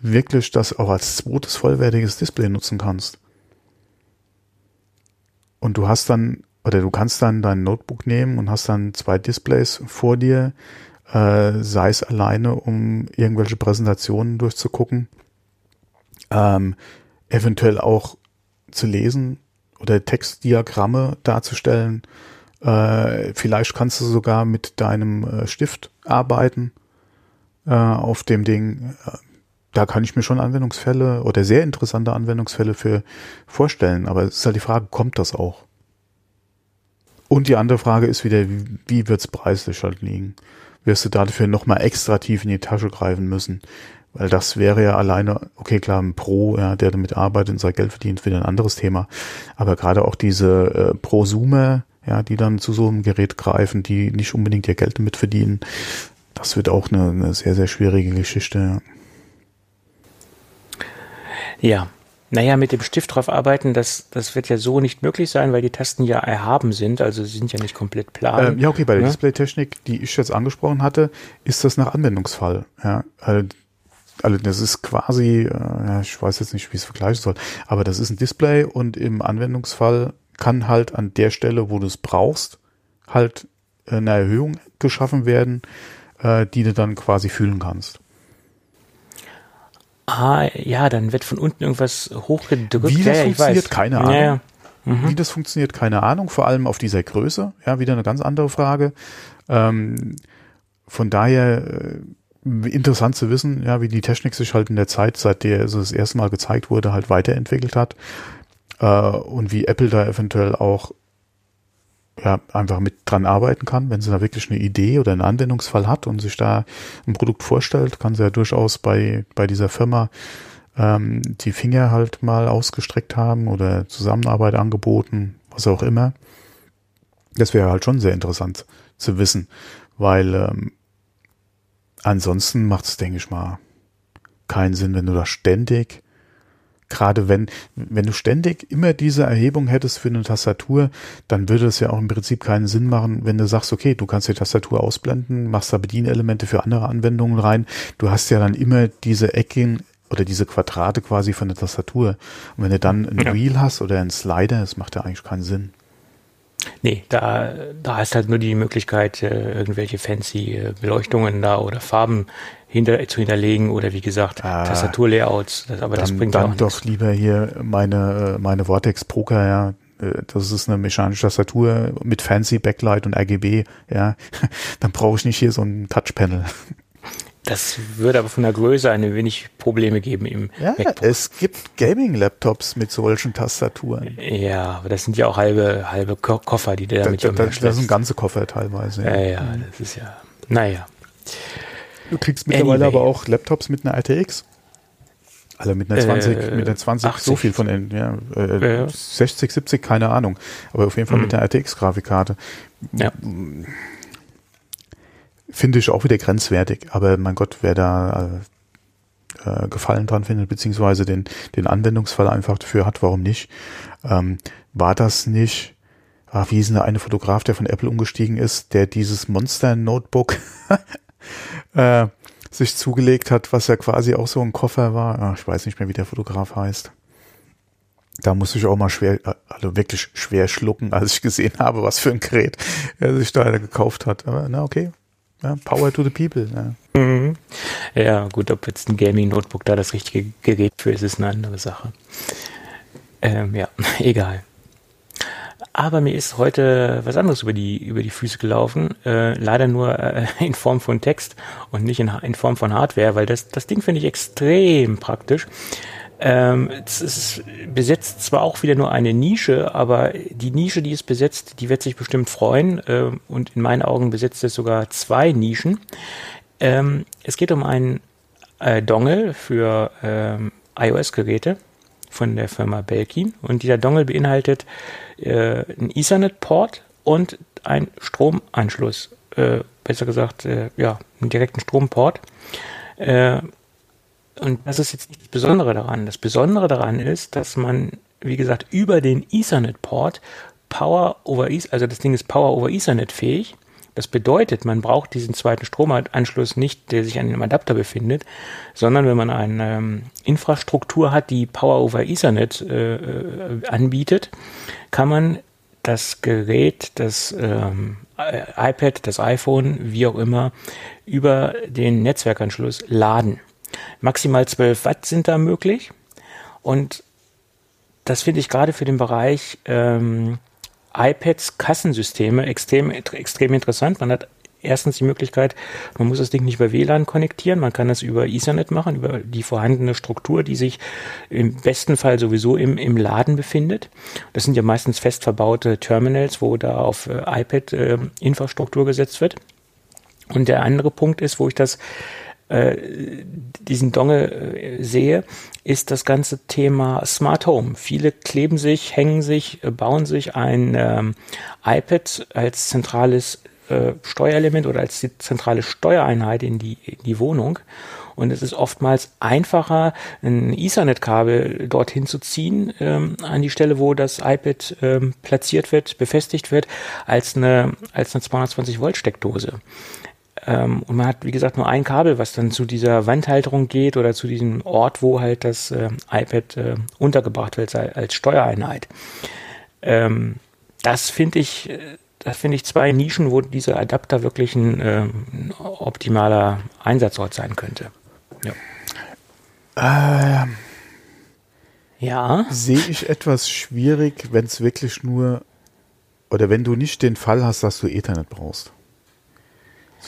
wirklich das auch als zweites vollwertiges Display nutzen kannst. Und du hast dann, oder du kannst dann dein Notebook nehmen und hast dann zwei Displays vor dir, äh, sei es alleine, um irgendwelche Präsentationen durchzugucken, ähm, eventuell auch zu lesen oder Textdiagramme darzustellen. Äh, vielleicht kannst du sogar mit deinem äh, Stift arbeiten äh, auf dem Ding. Äh, Da kann ich mir schon Anwendungsfälle oder sehr interessante Anwendungsfälle für vorstellen. Aber es ist halt die Frage, kommt das auch? Und die andere Frage ist wieder, wie, wird's preislich halt liegen? Wirst du dafür nochmal extra tief in die Tasche greifen müssen? Weil das wäre ja alleine, okay, klar, ein Pro, ja, der damit arbeitet und sein Geld verdient, wieder ein anderes Thema. Aber gerade auch diese äh, Prosumer, ja, die dann zu so einem Gerät greifen, die nicht unbedingt ihr Geld damit verdienen, das wird auch eine, eine sehr, sehr schwierige Geschichte. Ja. Ja. Naja, mit dem Stift drauf arbeiten, das, das wird ja so nicht möglich sein, weil die Tasten ja erhaben sind, also sie sind ja nicht komplett plan. Ähm, ja, okay, bei der Ja. Displaytechnik, die ich jetzt angesprochen hatte, ist das nach Anwendungsfall. Ja, also, also das ist quasi, äh, ich weiß jetzt nicht, wie ich es vergleichen soll, aber das ist ein Display und im Anwendungsfall kann halt an der Stelle, wo du es brauchst, halt eine Erhöhung geschaffen werden, äh, die du dann quasi fühlen kannst. Ah, ja, dann wird von unten irgendwas hochgedrückt. Wie das ja, funktioniert, keine Ahnung. ja. Wie das funktioniert, keine Ahnung, vor allem auf dieser Größe. Ja, wieder eine ganz andere Frage. Ähm, von daher äh, interessant zu wissen, ja, wie die Technik sich halt in der Zeit, seit der es das erste Mal gezeigt wurde, halt weiterentwickelt hat. Äh, und wie Apple da eventuell auch ja, einfach mit dran arbeiten kann, wenn sie da wirklich eine Idee oder einen Anwendungsfall hat und sich da ein Produkt vorstellt, kann sie ja durchaus bei, bei dieser Firma ähm, die Finger halt mal ausgestreckt haben oder Zusammenarbeit angeboten, was auch immer. Das wäre halt schon sehr interessant zu wissen, weil ähm, ansonsten macht es, denke ich mal, keinen Sinn, wenn du da ständig, gerade wenn, wenn du ständig immer diese Erhebung hättest für eine Tastatur, dann würde es ja auch im Prinzip keinen Sinn machen, wenn du sagst, okay, du kannst die Tastatur ausblenden, machst da Bedienelemente für andere Anwendungen rein. Du hast ja dann immer diese Ecken oder diese Quadrate quasi von der Tastatur. Und wenn du dann ein Ja. Wheel hast oder ein Slider, das macht ja eigentlich keinen Sinn. Nee, da, da hast halt nur die Möglichkeit, äh, irgendwelche fancy äh, Beleuchtungen da oder Farben hinter, zu hinterlegen oder wie gesagt, Ah. Tastaturlayouts. Das, aber das dann, bringt ja dann auch doch nichts. lieber hier meine, äh, meine Vortex Poker, ja. Äh, Das ist eine mechanische Tastatur mit fancy Backlight und RGB, ja. Dann brauche ich nicht hier so ein Touchpanel. Das würde aber von der Größe ein wenig Probleme geben im Ja, MacBook. es gibt Gaming-Laptops mit solchen Tastaturen. Ja, aber das sind ja auch halbe, halbe Ko Koffer, die du Da, damit da, da, umherschleppst. das sind ganze Koffer teilweise. Ja, Ja. ja, das ist ja, naja. Du kriegst mittlerweile Anyway. aber auch Laptops mit einer RTX. Alle mit einer 20, Äh, mit einer 20, so 80. viel von den, ja, äh, Ja. 60, 70, keine Ahnung. Aber auf jeden Fall mit Mhm. einer RTX-Grafikkarte. Ja. Finde ich auch wieder grenzwertig. Aber mein Gott, wer da, äh, Gefallen dran findet, beziehungsweise den, den Anwendungsfall einfach dafür hat, warum nicht. Ähm, war das nicht, ach, wie hieß denn der eine Fotograf, der von Apple umgestiegen ist, der dieses Monster-Notebook äh, sich zugelegt hat, was ja quasi auch so ein Koffer war. Ach, ich weiß nicht mehr, wie der Fotograf heißt. Da musste ich auch mal schwer, also wirklich schwer schlucken, als ich gesehen habe, was für ein Gerät er sich da gekauft hat. Aber na okay, ja, Power to the people. Ja. Mhm. ja, gut, ob jetzt ein Gaming-Notebook da das richtige Gerät für ist, ist eine andere Sache. Ähm, ja, egal. Aber mir ist heute was anderes über die, über die Füße gelaufen. Äh, leider nur äh, in Form von Text und nicht in, in Form von Hardware, weil das, das Ding finde ich extrem praktisch. Ähm, es ist, besetzt zwar auch wieder nur eine Nische, aber die Nische, die es besetzt, die wird sich bestimmt freuen. Äh, und in meinen Augen besetzt es sogar zwei Nischen. Ähm, es geht um einen äh, Dongle für ähm, iOS-Geräte von der Firma Belkin. Und dieser Dongle beinhaltet äh, einen Ethernet-Port und einen Stromanschluss. Äh, besser gesagt, äh, ja, einen direkten Stromport. Äh, und das ist jetzt nicht das Besondere daran. Das Besondere daran ist, dass man, wie gesagt, über den Ethernet-Port Power over Ethernet, also das Ding ist Power over Ethernet fähig. Das bedeutet, man braucht diesen zweiten Stromanschluss nicht, der sich an dem Adapter befindet, sondern wenn man eine ähm, Infrastruktur hat, die Power over Ethernet äh, äh anbietet, kann man das Gerät, das ähm, iPad, das iPhone, wie auch immer, über den Netzwerkanschluss laden. Maximal 12 Watt sind da möglich. Und das finde ich gerade für den Bereich ähm, iPads, Kassensysteme extrem, extrem interessant. Man hat erstens die Möglichkeit, man muss das Ding nicht über WLAN konnektieren, man kann das über Ethernet machen, über die vorhandene Struktur, die sich im besten Fall sowieso im, im Laden befindet. Das sind ja meistens fest verbaute Terminals, wo da auf äh, iPad äh, gesetzt wird. Und der andere Punkt ist, wo ich das äh, diesen Dongle äh, sehe, ist das ganze Thema Smart Home. Viele kleben sich, hängen sich, äh, bauen sich ein ähm, iPad als zentrales äh, Steuerelement oder als die zentrale Steuereinheit in die, in die Wohnung. Und es ist oftmals einfacher, ein Ethernet-Kabel dorthin zu ziehen, ähm, an die Stelle, wo das iPad ähm, platziert wird, befestigt wird, als eine, als eine 220 Volt Steckdose. Ähm, und man hat, wie gesagt, nur ein Kabel, was dann zu dieser Wandhalterung geht oder zu diesem Ort, wo halt das äh, iPad äh, untergebracht wird als Steuereinheit. Ähm, das finde ich, äh, das finde ich zwei Nischen, wo dieser Adapter wirklich ein, äh, ein optimaler Einsatzort sein könnte. Ja. Ähm, ja. Sehe ich etwas schwierig, wenn es wirklich nur oder wenn du nicht den Fall hast, dass du Ethernet brauchst.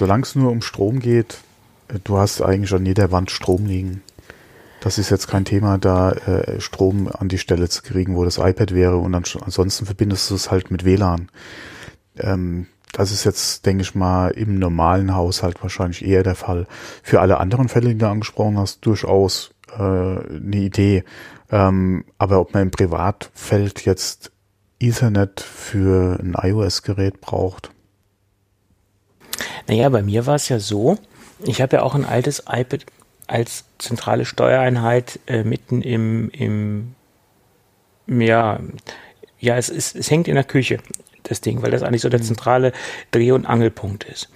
Solange es nur um Strom geht, äh, du hast eigentlich an jeder Wand Strom liegen. Das ist jetzt kein Thema, da äh, Strom an die Stelle zu kriegen, wo das iPad wäre und dann ansonsten verbindest du es halt mit WLAN. Ähm, das ist jetzt, denke ich mal, im normalen Haushalt wahrscheinlich eher der Fall. Für alle anderen Fälle, die du angesprochen hast, durchaus äh, eine Idee. Ähm, aber ob man im Privatfeld jetzt Ethernet für ein iOS-Gerät braucht, naja, bei mir war es ja so, ich habe ja auch ein altes iPad als zentrale Steuereinheit äh, mitten im, im ja, ja, es, ist, es hängt in der Küche, das Ding, weil das eigentlich so der mhm. zentrale Dreh- und Angelpunkt ist.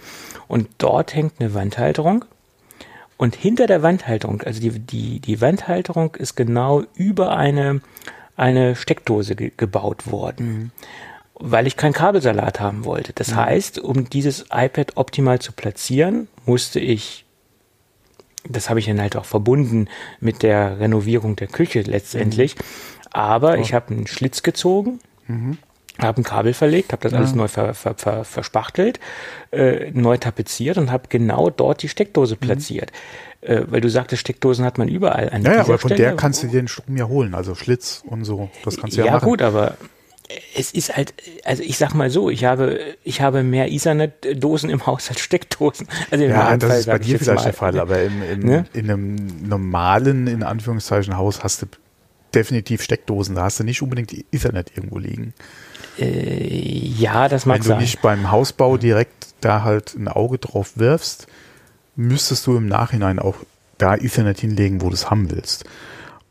Und dort hängt eine Wandhalterung. Und hinter der Wandhalterung, also die, die, die Wandhalterung ist genau über eine, eine Steckdose ge gebaut worden. Mhm weil ich keinen Kabelsalat haben wollte. Das mhm. heißt, um dieses iPad optimal zu platzieren, musste ich, das habe ich dann halt auch verbunden mit der Renovierung der Küche letztendlich, mhm. aber oh. ich habe einen Schlitz gezogen, mhm. habe ein Kabel verlegt, habe das ja. alles neu ver, ver, ver, verspachtelt, äh, neu tapeziert und habe genau dort die Steckdose mhm. platziert. Äh, weil du sagtest, Steckdosen hat man überall an Ja, ja aber von Stelle. der kannst du dir den Strom ja holen, also Schlitz und so. Das kannst du ja, ja machen. Ja gut, aber es ist halt, also ich sag mal so, ich habe, ich habe mehr Ethernet-Dosen im Haus als Steckdosen. Also ja, das Fall, ist bei dir vielleicht der Fall, aber im, im, ne? in einem normalen, in Anführungszeichen, Haus hast du definitiv Steckdosen. Da hast du nicht unbedingt Ethernet irgendwo liegen. Äh, ja, das mag sein. Wenn du nicht beim Hausbau direkt da halt ein Auge drauf wirfst, müsstest du im Nachhinein auch da Ethernet hinlegen, wo du es haben willst.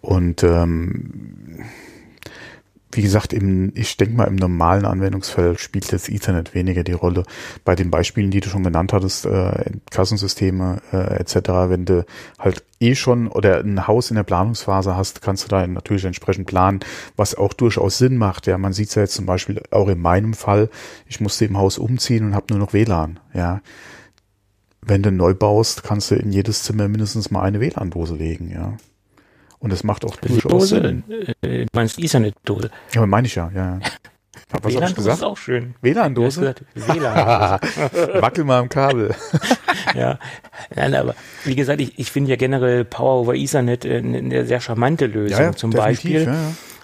Und ähm, wie gesagt, im, ich denke mal, im normalen Anwendungsfall spielt jetzt Ethernet weniger die Rolle. Bei den Beispielen, die du schon genannt hattest, äh, Kassensysteme äh, etc., wenn du halt eh schon oder ein Haus in der Planungsphase hast, kannst du da natürlich entsprechend planen, was auch durchaus Sinn macht. Ja, man sieht es ja jetzt zum Beispiel auch in meinem Fall, ich musste im Haus umziehen und habe nur noch WLAN. Ja, wenn du neu baust, kannst du in jedes Zimmer mindestens mal eine WLAN-Dose legen. Ja. Und das macht auch durchaus Dose, Sinn. Äh, du meinst Ethernet-Dose? Ja, meine ich ja, ja. Was WLAN gesagt? ist auch schön. WLAN-Dose? WLAN Wackel mal am Kabel. ja, nein, aber wie gesagt, ich, ich finde ja generell Power over Ethernet eine, eine sehr charmante Lösung. Ja, ja, Zum Beispiel ja,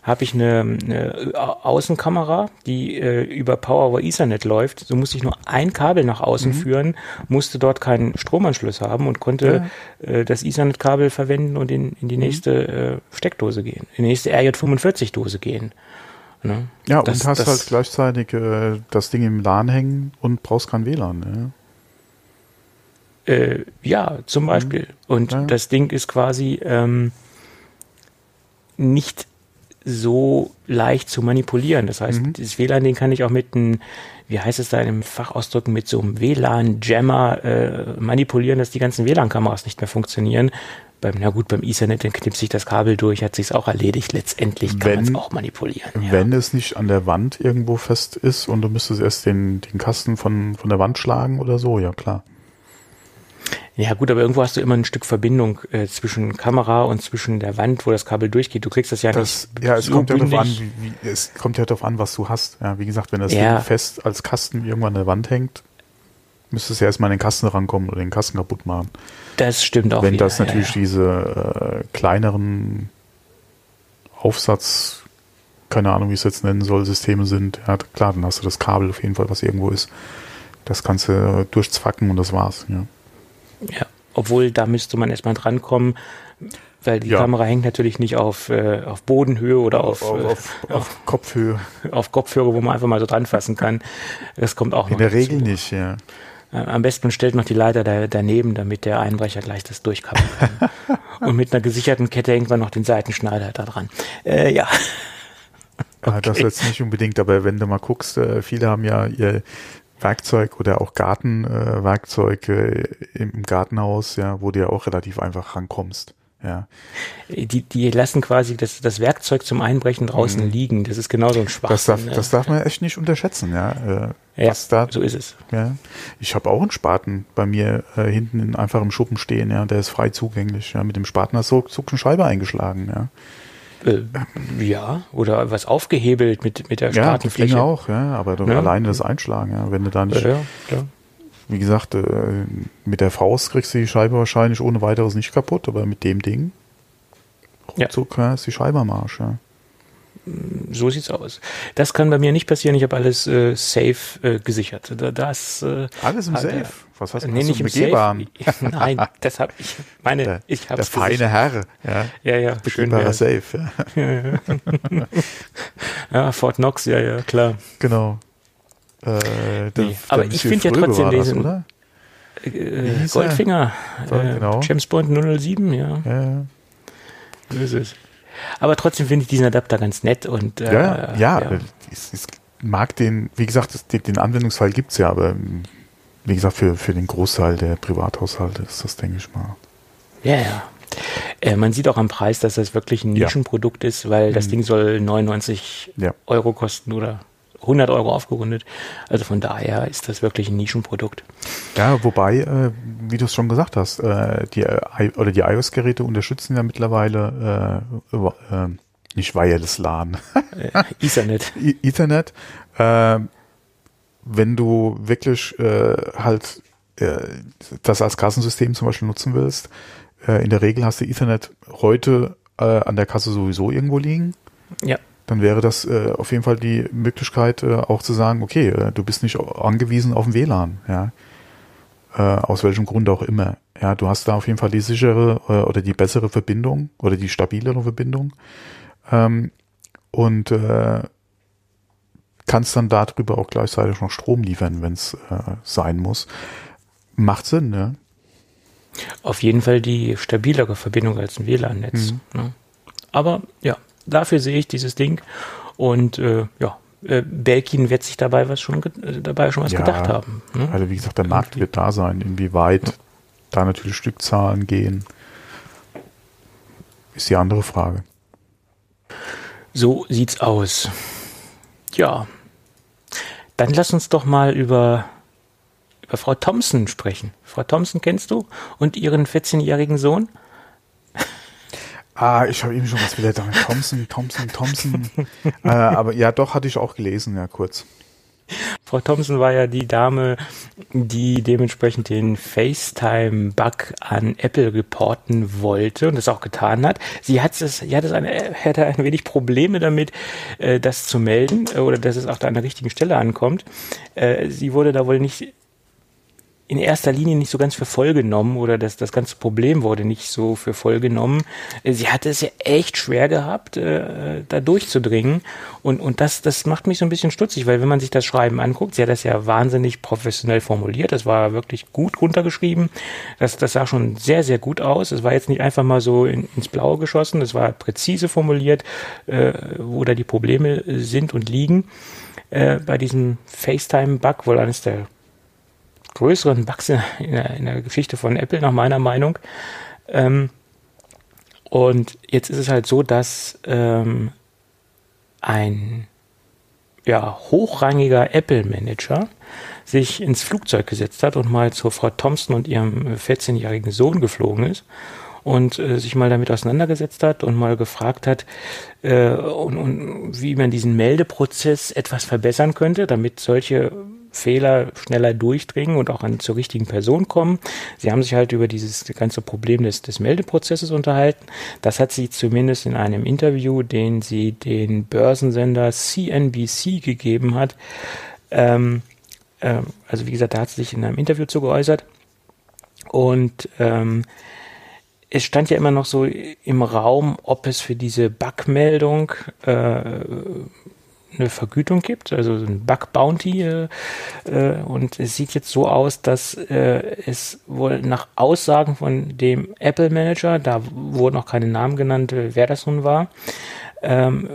habe ich eine, eine Außenkamera, die äh, über Power over Ethernet läuft. So musste ich nur ein Kabel nach außen mhm. führen, musste dort keinen Stromanschluss haben und konnte ja. äh, das Ethernet-Kabel verwenden und in, in die mhm. nächste äh, Steckdose gehen, in die nächste RJ45-Dose gehen. Ne? Ja, das, und hast das, halt gleichzeitig äh, das Ding im LAN hängen und brauchst kein WLAN. Ne? Äh, ja, zum mhm. Beispiel. Mhm. Und ja. das Ding ist quasi ähm, nicht so leicht zu manipulieren. Das heißt, mhm. dieses WLAN, den kann ich auch mit einem, wie heißt es da in einem Fachausdrücken, mit so einem WLAN-Jammer äh, manipulieren, dass die ganzen WLAN-Kameras nicht mehr funktionieren. Beim, na gut, beim Ethernet, dann knippt sich das Kabel durch, hat sich's auch erledigt. Letztendlich kann man es auch manipulieren. Ja. Wenn es nicht an der Wand irgendwo fest ist und du müsstest erst den, den Kasten von, von der Wand schlagen oder so, ja klar. Ja gut, aber irgendwo hast du immer ein Stück Verbindung äh, zwischen Kamera und zwischen der Wand, wo das Kabel durchgeht. Du kriegst das ja das, nicht. Ja, es so kommt ja darauf an, wie, wie, es kommt ja darauf an, was du hast. Ja, wie gesagt, wenn das ja. Fest als Kasten irgendwann an der Wand hängt, müsstest du erstmal an den Kasten rankommen oder den Kasten kaputt machen. Das stimmt auch. Wenn wieder, das natürlich ja, ja. diese äh, kleineren Aufsatz, keine Ahnung, wie ich es jetzt nennen soll, Systeme sind, ja klar, dann hast du das Kabel auf jeden Fall, was irgendwo ist. Das kannst du durchzwacken und das war's. Ja. Ja, obwohl da müsste man erstmal drankommen, weil die ja. Kamera hängt natürlich nicht auf, äh, auf Bodenhöhe oder auf, auf, auf, äh, auf Kopfhöhe. Auf Kopfhöhe, wo man einfach mal so dran fassen kann. Das kommt auch noch. In der. Regel nicht, ja. Äh, am besten man stellt noch die Leiter da, daneben, damit der Einbrecher gleich das durchkappen kann. Und mit einer gesicherten Kette hängt man noch den Seitenschneider da dran. Äh, ja. Okay. Das jetzt nicht unbedingt, aber wenn du mal guckst, äh, viele haben ja ihr Werkzeug oder auch Gartenwerkzeug äh, im Gartenhaus, ja, wo du ja auch relativ einfach rankommst. Ja. Die, die lassen quasi das, das Werkzeug zum Einbrechen draußen mhm. liegen. Das ist genau so ein Spaß. Das darf, ne? das darf man echt nicht unterschätzen, ja. Äh, ja, da, so ist es. Ja. Ich habe auch einen Spaten bei mir äh, hinten in einfachem Schuppen stehen, ja. Der ist frei zugänglich. Ja. Mit dem Spaten hast du so eine Scheibe eingeschlagen, ja. Äh, ja, oder was aufgehebelt mit, mit der Startenfläche. Ja, auch, ja, aber ja. alleine das Einschlagen, ja, wenn du da nicht, ja, ja, wie gesagt, äh, mit der Faust kriegst du die Scheibe wahrscheinlich ohne weiteres nicht kaputt, aber mit dem Ding ruckzuck ja. ist die Scheibe am Arsch, ja so sieht's aus. Das kann bei mir nicht passieren. Ich habe alles äh, safe äh, gesichert. Das äh, alles im Safe. Was hast du? Nee, nicht im Safe. Nein, das habe ich. Meine, der, ich habe der feine gesichert. Herr. Ja, ja, ja begehbarer Safe. Ja. ja, ja. ja, Fort Knox, ja, ja, klar. Genau. Äh, nee, aber ich finde ja trotzdem diesen oder? Äh, Goldfinger, äh, genau. James Bond 007, ja. ja. So ist es. Aber trotzdem finde ich diesen Adapter ganz nett und äh, ja, ja, ja. Ich, ich, mag den, wie gesagt, den, den Anwendungsfall gibt es ja, aber wie gesagt, für, für den Großteil der Privathaushalte ist das, denke ich mal. Ja, ja. Äh, man sieht auch am Preis, dass das wirklich ein Nischenprodukt ja. ist, weil das mhm. Ding soll 99 ja. Euro kosten oder 100 Euro aufgerundet. Also von daher ist das wirklich ein Nischenprodukt. Ja, wobei, äh, wie du es schon gesagt hast, äh, die äh, oder die iOS-Geräte unterstützen ja mittlerweile äh, äh, nicht Wireless LAN, äh, Ethernet. Ethernet. Äh, wenn du wirklich halt das als Kassensystem zum Beispiel nutzen willst, in der Regel hast du Ethernet heute an der Kasse sowieso irgendwo liegen. Ja dann wäre das äh, auf jeden Fall die Möglichkeit, äh, auch zu sagen, okay, äh, du bist nicht angewiesen auf den WLAN, ja. Äh, aus welchem Grund auch immer. Ja, du hast da auf jeden Fall die sichere äh, oder die bessere Verbindung oder die stabilere Verbindung. Ähm, und äh, kannst dann darüber auch gleichzeitig noch Strom liefern, wenn es äh, sein muss. Macht Sinn, ne? Auf jeden Fall die stabilere Verbindung als ein WLAN-Netz. Mhm. Ne? Aber ja, dafür sehe ich dieses Ding und äh, ja, äh, Belkin wird sich dabei was schon äh, dabei schon was ja, gedacht haben. Ne? Also wie gesagt, der Markt wird da sein. Inwieweit ja. da natürlich Stückzahlen gehen, ist die andere Frage. So sieht's aus. Ja. Dann lass uns doch mal über, über Frau Thompson sprechen. Frau Thompson kennst du und ihren 14-jährigen Sohn? Ah, ich habe eben schon was wieder da. Thompson, Thompson, Thompson. äh, aber ja, doch, hatte ich auch gelesen, ja, kurz. Frau Thompson war ja die Dame, die dementsprechend den FaceTime-Bug an Apple reporten wollte und das auch getan hat. Sie hat es, sie hat es eine, hatte ein wenig Probleme damit, äh, das zu melden äh, oder dass es auch da an der richtigen Stelle ankommt. Äh, sie wurde da wohl nicht in erster Linie nicht so ganz für voll genommen oder das, das ganze Problem wurde nicht so für voll genommen. Äh, sie hatte es ja echt schwer gehabt, äh, da durchzudringen. Und, und das, das macht mich so ein bisschen stutzig, weil wenn man sich das Schreiben anguckt, sie hat das ja wahnsinnig professionell formuliert. Das war wirklich gut runtergeschrieben. Das, das sah schon sehr, sehr gut aus. Es war jetzt nicht einfach mal so in, ins Blaue geschossen. Es war präzise formuliert, äh, wo da die Probleme sind und liegen. Äh, bei diesem FaceTime-Bug, wohl eines der größeren Bugs in der, in der Geschichte von Apple, nach meiner Meinung. Ähm, und jetzt ist es halt so, dass ähm, ein ja, hochrangiger Apple-Manager sich ins Flugzeug gesetzt hat und mal zu Frau Thompson und ihrem 14-jährigen Sohn geflogen ist und äh, sich mal damit auseinandergesetzt hat und mal gefragt hat, äh, und, und wie man diesen Meldeprozess etwas verbessern könnte, damit solche Fehler schneller durchdringen und auch an zur richtigen Person kommen. Sie haben sich halt über dieses ganze Problem des, des Meldeprozesses unterhalten. Das hat sie zumindest in einem Interview, den sie den Börsensender CNBC gegeben hat. Ähm, ähm, also wie gesagt, da hat sie sich in einem Interview zu geäußert. Und ähm, es stand ja immer noch so im Raum, ob es für diese Bugmeldung äh, eine Vergütung gibt, also ein Bug Bounty. Äh, äh, und es sieht jetzt so aus, dass äh, es wohl nach Aussagen von dem Apple Manager, da wurden noch keine Namen genannt, wer das nun war, ähm,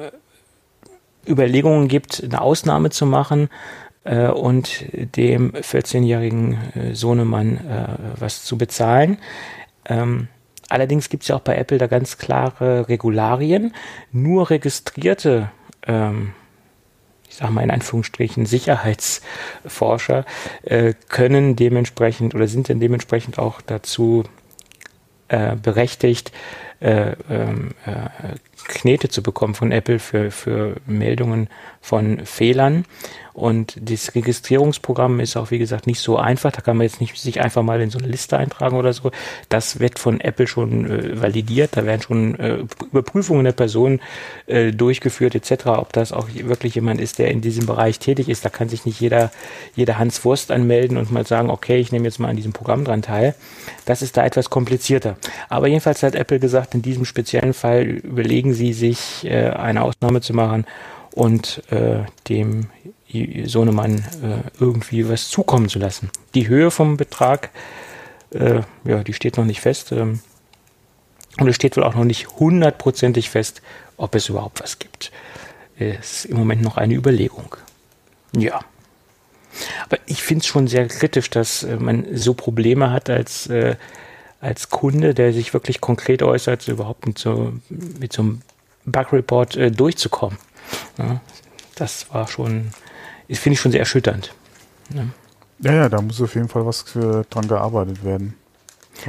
Überlegungen gibt, eine Ausnahme zu machen äh, und dem 14-jährigen äh, Sohnemann äh, was zu bezahlen. Ähm, allerdings gibt es ja auch bei Apple da ganz klare Regularien. Nur registrierte ähm, ich sage mal in Anführungsstrichen, Sicherheitsforscher äh, können dementsprechend oder sind dann dementsprechend auch dazu äh, berechtigt, äh, ähm, äh, Knete zu bekommen von Apple für, für Meldungen von Fehlern. Und das Registrierungsprogramm ist auch, wie gesagt, nicht so einfach. Da kann man jetzt nicht sich einfach mal in so eine Liste eintragen oder so. Das wird von Apple schon äh, validiert. Da werden schon äh, Überprüfungen der Person äh, durchgeführt etc., ob das auch wirklich jemand ist, der in diesem Bereich tätig ist. Da kann sich nicht jeder, jeder Hans Wurst anmelden und mal sagen, okay, ich nehme jetzt mal an diesem Programm dran teil. Das ist da etwas komplizierter. Aber jedenfalls hat Apple gesagt, in diesem speziellen Fall überlegen sie sich, äh, eine Ausnahme zu machen und äh, dem Sohnemann äh, irgendwie was zukommen zu lassen. Die Höhe vom Betrag, äh, ja, die steht noch nicht fest. Ähm, und es steht wohl auch noch nicht hundertprozentig fest, ob es überhaupt was gibt. Ist im Moment noch eine Überlegung. Ja. Aber ich finde es schon sehr kritisch, dass äh, man so Probleme hat als, äh, als Kunde, der sich wirklich konkret äußert, überhaupt mit so, mit so einem Bug-Report äh, durchzukommen. Ja, das war schon finde ich schon sehr erschütternd. Ne? Ja, ja, da muss auf jeden Fall was für, dran gearbeitet werden.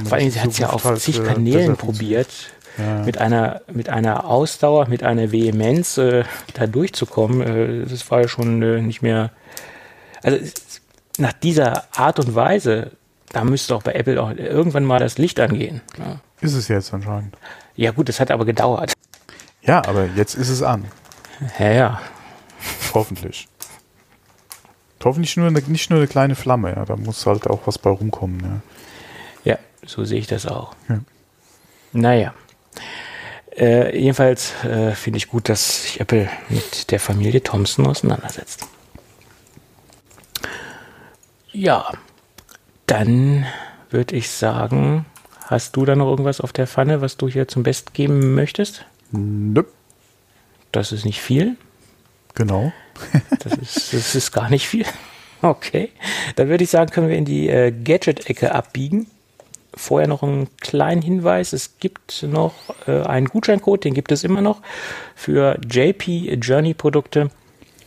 Vor allem, sie hat es ja auf halt zig Kanälen probiert, ja. mit einer mit einer Ausdauer, mit einer Vehemenz äh, da durchzukommen. Äh, das war ja schon äh, nicht mehr. Also nach dieser Art und Weise, da müsste auch bei Apple auch irgendwann mal das Licht angehen. Ja. Ist es jetzt anscheinend. Ja gut, das hat aber gedauert. Ja, aber jetzt ist es an. Ja, ja. Hoffentlich. Hoffentlich nur eine, nicht nur eine kleine Flamme, ja. Da muss halt auch was bei rumkommen, ja. Ja, so sehe ich das auch. Ja. Naja. Äh, jedenfalls äh, finde ich gut, dass sich Apple mit der Familie Thompson auseinandersetzt. Ja, dann würde ich sagen, Hast du da noch irgendwas auf der Pfanne, was du hier zum Best geben möchtest? Nö. Das ist nicht viel. Genau. das, ist, das ist gar nicht viel. Okay. Dann würde ich sagen, können wir in die äh, Gadget-Ecke abbiegen. Vorher noch einen kleinen Hinweis. Es gibt noch äh, einen Gutscheincode, den gibt es immer noch für JP Journey Produkte.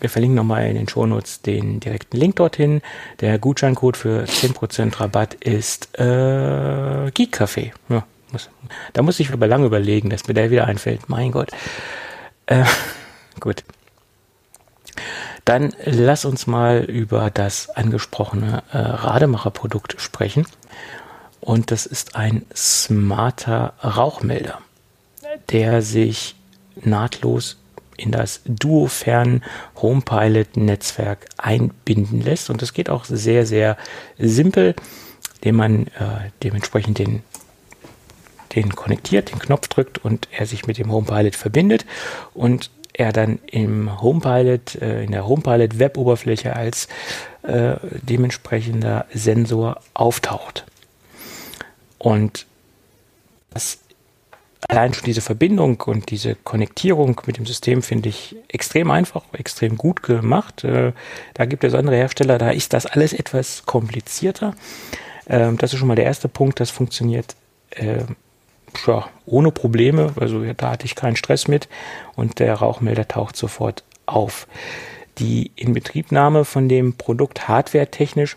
Wir verlinken nochmal in den Shownotes den direkten Link dorthin. Der Gutscheincode für 10% Rabatt ist äh, Geek Café. Ja, muss, da muss ich aber lange überlegen, dass mir der wieder einfällt. Mein Gott. Äh, gut. Dann lass uns mal über das angesprochene äh, Rademacher-Produkt sprechen. Und das ist ein smarter Rauchmelder, der sich nahtlos in das Duofern HomePilot Netzwerk einbinden lässt. Und das geht auch sehr, sehr simpel, indem man äh, dementsprechend den, den konnektiert, den Knopf drückt und er sich mit dem HomePilot verbindet und er dann im HomePilot, äh, in der HomePilot Web-Oberfläche als äh, dementsprechender Sensor auftaucht. Und das allein schon diese Verbindung und diese Konnektierung mit dem System finde ich extrem einfach, extrem gut gemacht. Äh, da gibt es andere Hersteller, da ist das alles etwas komplizierter. Ähm, das ist schon mal der erste Punkt, das funktioniert äh, ja, ohne Probleme, also da hatte ich keinen Stress mit und der Rauchmelder taucht sofort auf. Die Inbetriebnahme von dem Produkt hardware-technisch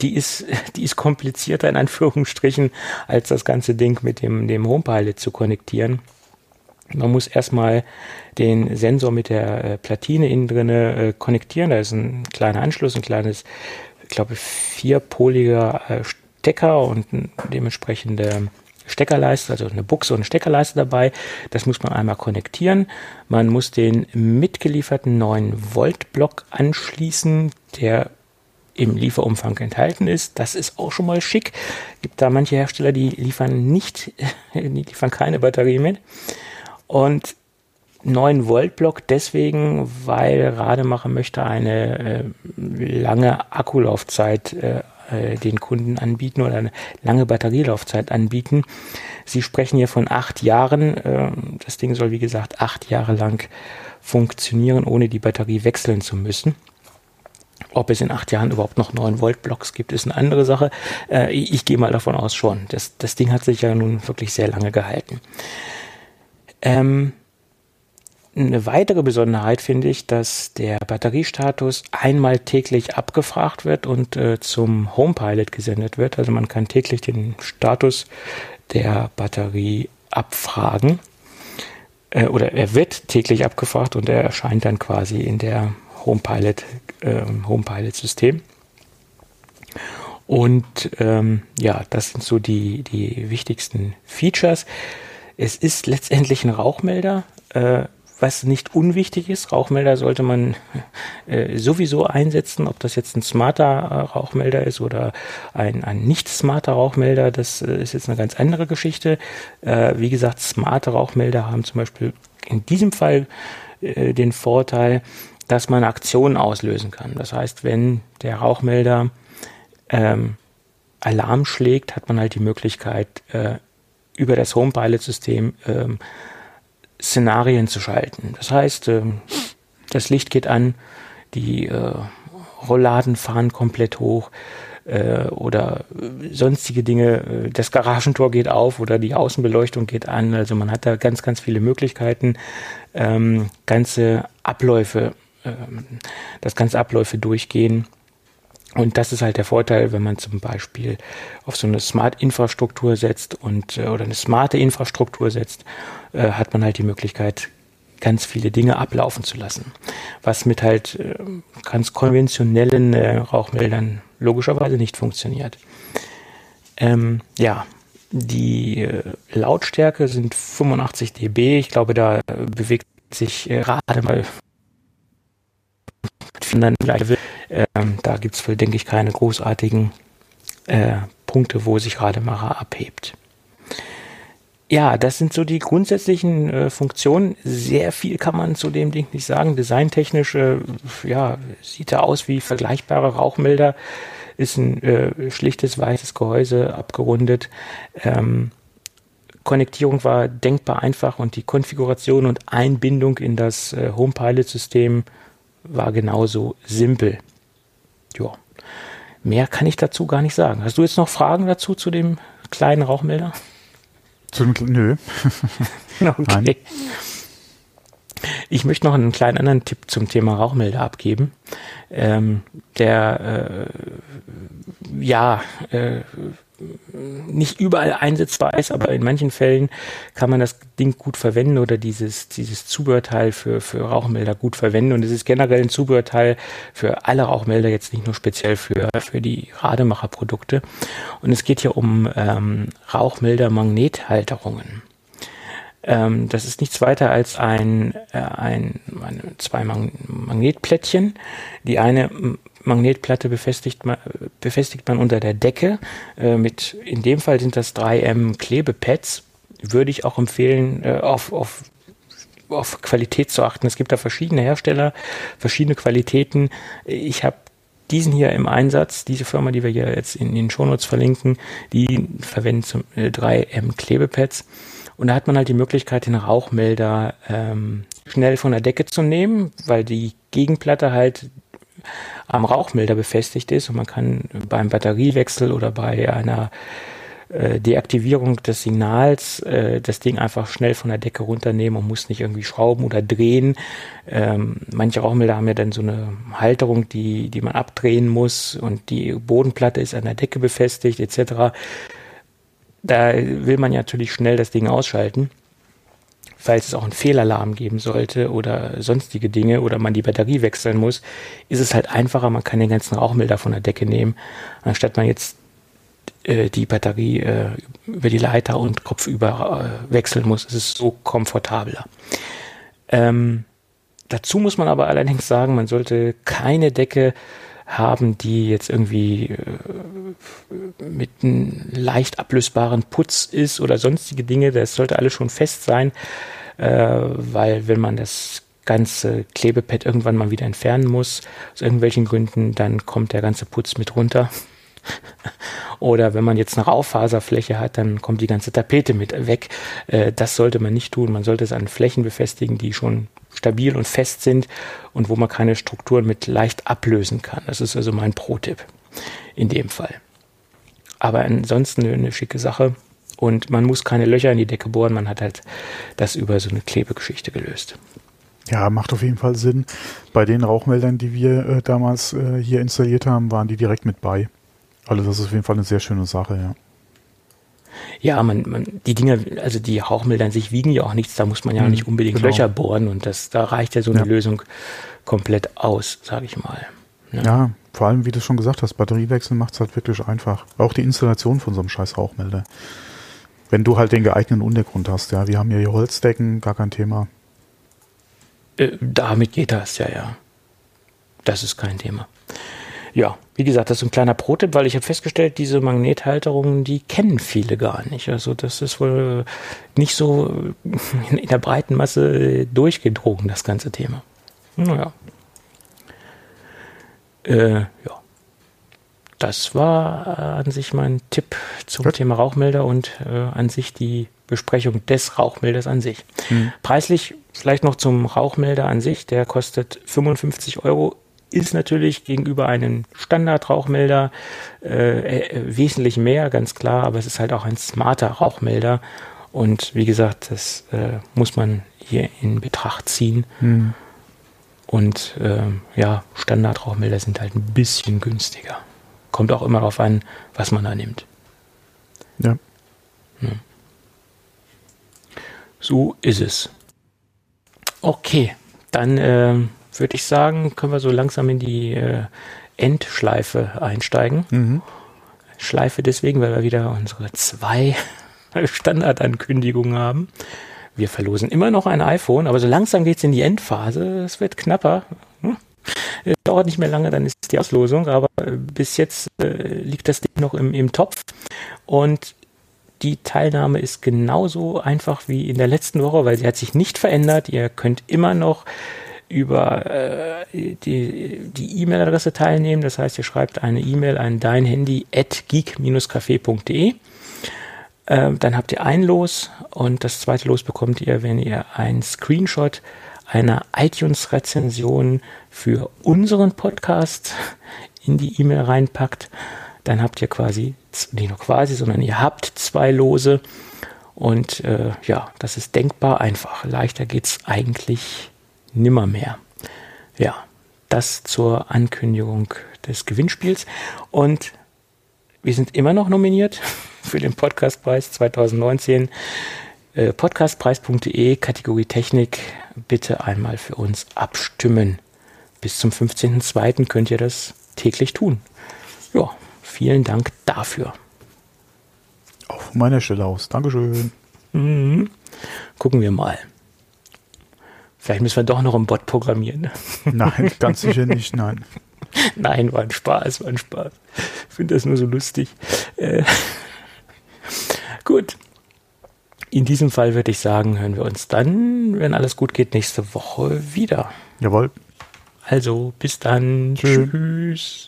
die ist, die ist komplizierter in Anführungsstrichen, als das ganze Ding mit dem, dem HomePilot zu konnektieren. Man muss erstmal den Sensor mit der äh, Platine innen drinne äh, konnektieren. Da ist ein kleiner Anschluss, ein kleines, ich glaube, vierpoliger äh, Stecker und dementsprechende Steckerleiste, also eine Buchse und eine Steckerleiste dabei. Das muss man einmal konnektieren. Man muss den mitgelieferten 9 Volt Block anschließen, der im Lieferumfang enthalten ist. Das ist auch schon mal schick. Gibt da manche Hersteller, die liefern nicht, die liefern keine Batterie mit. Und 9 Volt Block deswegen, weil Rademacher möchte eine äh, lange Akkulaufzeit äh, äh, den Kunden anbieten oder eine lange Batterielaufzeit anbieten. Sie sprechen hier von acht Jahren. Äh, das Ding soll wie gesagt acht Jahre lang funktionieren, ohne die Batterie wechseln zu müssen. Ob es in acht Jahren überhaupt noch 9 Volt Blocks gibt, ist eine andere Sache. Äh, ich, ich gehe mal davon aus schon. Das, das Ding hat sich ja nun wirklich sehr lange gehalten. Ähm, eine weitere Besonderheit finde ich, dass der Batteriestatus einmal täglich abgefragt wird und äh, zum HomePilot gesendet wird. Also man kann täglich den Status der Batterie abfragen. Äh, oder er wird täglich abgefragt und er erscheint dann quasi in der HomePilot, äh, HomePilot-System. Und ähm, ja, das sind so die, die wichtigsten Features. Es ist letztendlich ein Rauchmelder, äh, was nicht unwichtig ist. Rauchmelder sollte man äh, sowieso einsetzen, ob das jetzt ein smarter äh, Rauchmelder ist oder ein, ein nicht smarter Rauchmelder, das äh, ist jetzt eine ganz andere Geschichte. Äh, wie gesagt, smarte Rauchmelder haben zum Beispiel in diesem Fall äh, den Vorteil, dass man Aktionen auslösen kann. Das heißt, wenn der Rauchmelder ähm, Alarm schlägt, hat man halt die Möglichkeit, äh, über das Home-Pilot-System ähm, Szenarien zu schalten. Das heißt, ähm, das Licht geht an, die äh, Rollladen fahren komplett hoch äh, oder sonstige Dinge. Äh, das Garagentor geht auf oder die Außenbeleuchtung geht an. Also man hat da ganz, ganz viele Möglichkeiten, ähm, ganze Abläufe ähm, dass ganze Abläufe durchgehen. Und das ist halt der Vorteil, wenn man zum Beispiel auf so eine Smart-Infrastruktur setzt und äh, oder eine smarte Infrastruktur setzt, äh, hat man halt die Möglichkeit, ganz viele Dinge ablaufen zu lassen. Was mit halt äh, ganz konventionellen äh, Rauchmeldern logischerweise nicht funktioniert. Ähm, ja, die äh, Lautstärke sind 85 dB. Ich glaube, da bewegt sich gerade mal anderen Level. Ähm, da gibt es, denke ich, keine großartigen äh, Punkte, wo sich Rademacher abhebt. Ja, das sind so die grundsätzlichen äh, Funktionen. Sehr viel kann man zu dem Ding nicht sagen. Designtechnisch, äh, ja, sieht er aus wie vergleichbare Rauchmelder. Ist ein äh, schlichtes weißes Gehäuse, abgerundet. Ähm, Konnektierung war denkbar einfach und die Konfiguration und Einbindung in das äh, Home Pilot System war genauso simpel. Ja. Mehr kann ich dazu gar nicht sagen. Hast du jetzt noch Fragen dazu zu dem kleinen Rauchmelder? Zu dem, nö. okay. Nein. Ich möchte noch einen kleinen anderen Tipp zum Thema Rauchmelder abgeben, ähm, der äh, ja äh, nicht überall einsetzbar ist, aber in manchen Fällen kann man das Ding gut verwenden oder dieses, dieses Zubehörteil für, für Rauchmelder gut verwenden. Und es ist generell ein Zubehörteil für alle Rauchmelder, jetzt nicht nur speziell für, für die Rademacher-Produkte. Und es geht hier um ähm, Rauchmelder-Magnethalterungen. Ähm, das ist nichts weiter als ein, äh, ein, ein zwei Mag Magnetplättchen. Die eine Magnetplatte befestigt man, befestigt man unter der Decke. Äh, mit, in dem Fall sind das 3M Klebepads. Würde ich auch empfehlen, äh, auf, auf, auf Qualität zu achten. Es gibt da verschiedene Hersteller, verschiedene Qualitäten. Ich habe diesen hier im Einsatz, diese Firma, die wir hier jetzt in den Shownotes verlinken, die verwenden zum, äh, 3M Klebepads. Und da hat man halt die Möglichkeit, den Rauchmelder ähm, schnell von der Decke zu nehmen, weil die Gegenplatte halt am Rauchmelder befestigt ist und man kann beim Batteriewechsel oder bei einer äh, Deaktivierung des Signals äh, das Ding einfach schnell von der Decke runternehmen und muss nicht irgendwie schrauben oder drehen. Ähm, manche Rauchmelder haben ja dann so eine Halterung, die, die man abdrehen muss und die Bodenplatte ist an der Decke befestigt etc. Da will man ja natürlich schnell das Ding ausschalten, falls es auch einen Fehlalarm geben sollte oder sonstige Dinge oder man die Batterie wechseln muss, ist es halt einfacher, man kann den ganzen Rauchmelder von der Decke nehmen, anstatt man jetzt äh, die Batterie äh, über die Leiter und kopfüber äh, wechseln muss. Es ist so komfortabler. Ähm, dazu muss man aber allerdings sagen, man sollte keine Decke haben, die jetzt irgendwie äh, mit einem leicht ablösbaren Putz ist oder sonstige Dinge. Das sollte alles schon fest sein, äh, weil wenn man das ganze Klebepad irgendwann mal wieder entfernen muss, aus irgendwelchen Gründen, dann kommt der ganze Putz mit runter. Oder wenn man jetzt eine Raufaserfläche hat, dann kommt die ganze Tapete mit weg. Äh, das sollte man nicht tun. Man sollte es an Flächen befestigen, die schon stabil und fest sind und wo man keine Strukturen mit leicht ablösen kann. Das ist also mein Pro-Tipp in dem Fall. Aber ansonsten eine schicke Sache und man muss keine Löcher in die Decke bohren, man hat halt das über so eine Klebegeschichte gelöst. Ja, macht auf jeden Fall Sinn. Bei den Rauchmeldern, die wir äh, damals äh, hier installiert haben, waren die direkt mit bei. Also das ist auf jeden Fall eine sehr schöne Sache, ja. Ja, man, man, die Dinge, also die Rauchmelder an sich wiegen ja auch nichts, da muss man ja mhm, nicht unbedingt genau. Löcher bohren und das, da reicht ja so eine ja. Lösung komplett aus, sage ich mal. Ja. ja. vor allem, wie du schon gesagt hast, Batteriewechsel macht es halt wirklich einfach. Auch die Installation von so einem scheiß Rauchmelder. Wenn du halt den geeigneten Untergrund hast, ja, wir haben ja hier Holzdecken, gar kein Thema. Äh, damit geht das, ja, ja. Das ist kein Thema. Ja, wie gesagt, das ist ein kleiner Pro-Tipp, weil ich habe festgestellt, diese Magnethalterungen, die kennen viele gar nicht. Also das ist wohl nicht so in der breiten Masse durchgedrungen, das ganze Thema. Naja. Äh, ja. Das war äh, an sich mein Tipp zum Gut. Thema Rauchmelder und äh, an sich die Besprechung des Rauchmelders an sich. Hm. Preislich vielleicht noch zum Rauchmelder an sich. Der kostet 55 Euro ist natürlich gegenüber einem Standard-Rauchmelder äh, äh, wesentlich mehr, ganz klar, aber es ist halt auch ein smarter Rauchmelder. Und wie gesagt, das äh, muss man hier in Betracht ziehen. Mhm. Und äh, ja, Standard-Rauchmelder sind halt ein bisschen günstiger. Kommt auch immer darauf an, was man da nimmt. Ja. Hm. So ist es. Okay, dann äh, würde ich sagen, können wir so langsam in die äh, Endschleife einsteigen. Mhm. Schleife deswegen, weil wir wieder unsere zwei Standardankündigungen haben. Wir verlosen immer noch ein iPhone, aber so langsam geht es in die Endphase. Es wird knapper. Hm? Es dauert nicht mehr lange, dann ist die Auslosung, aber äh, bis jetzt äh, liegt das Ding noch im, im Topf. Und die Teilnahme ist genauso einfach wie in der letzten Woche, weil sie hat sich nicht verändert. Ihr könnt immer noch über äh, die E-Mail-Adresse teilnehmen. Das heißt, ihr schreibt eine E-Mail an dein Handy at geek-café.de. Äh, dann habt ihr ein Los und das zweite Los bekommt ihr, wenn ihr ein Screenshot einer iTunes-Rezension für unseren Podcast in die E-Mail reinpackt. Dann habt ihr quasi, nicht nur quasi, sondern ihr habt zwei Lose. Und äh, ja, das ist denkbar einfach. Leichter geht es eigentlich nimmer mehr. Ja, das zur Ankündigung des Gewinnspiels. Und wir sind immer noch nominiert für den Podcastpreis 2019. Äh, podcastpreis.de, Kategorie Technik, bitte einmal für uns abstimmen. Bis zum 15.02. könnt ihr das täglich tun. Ja, vielen Dank dafür. Auch von meiner Stelle aus. Dankeschön. Mhm. Gucken wir mal. Vielleicht müssen wir doch noch einen Bot programmieren. Nein, ganz sicher nicht, nein. Nein, war ein Spaß, war ein Spaß. Ich finde das nur so lustig. Äh, gut. In diesem Fall würde ich sagen, hören wir uns dann, wenn alles gut geht, nächste Woche wieder. Jawohl. Also, bis dann. Tschüss. Tschüss.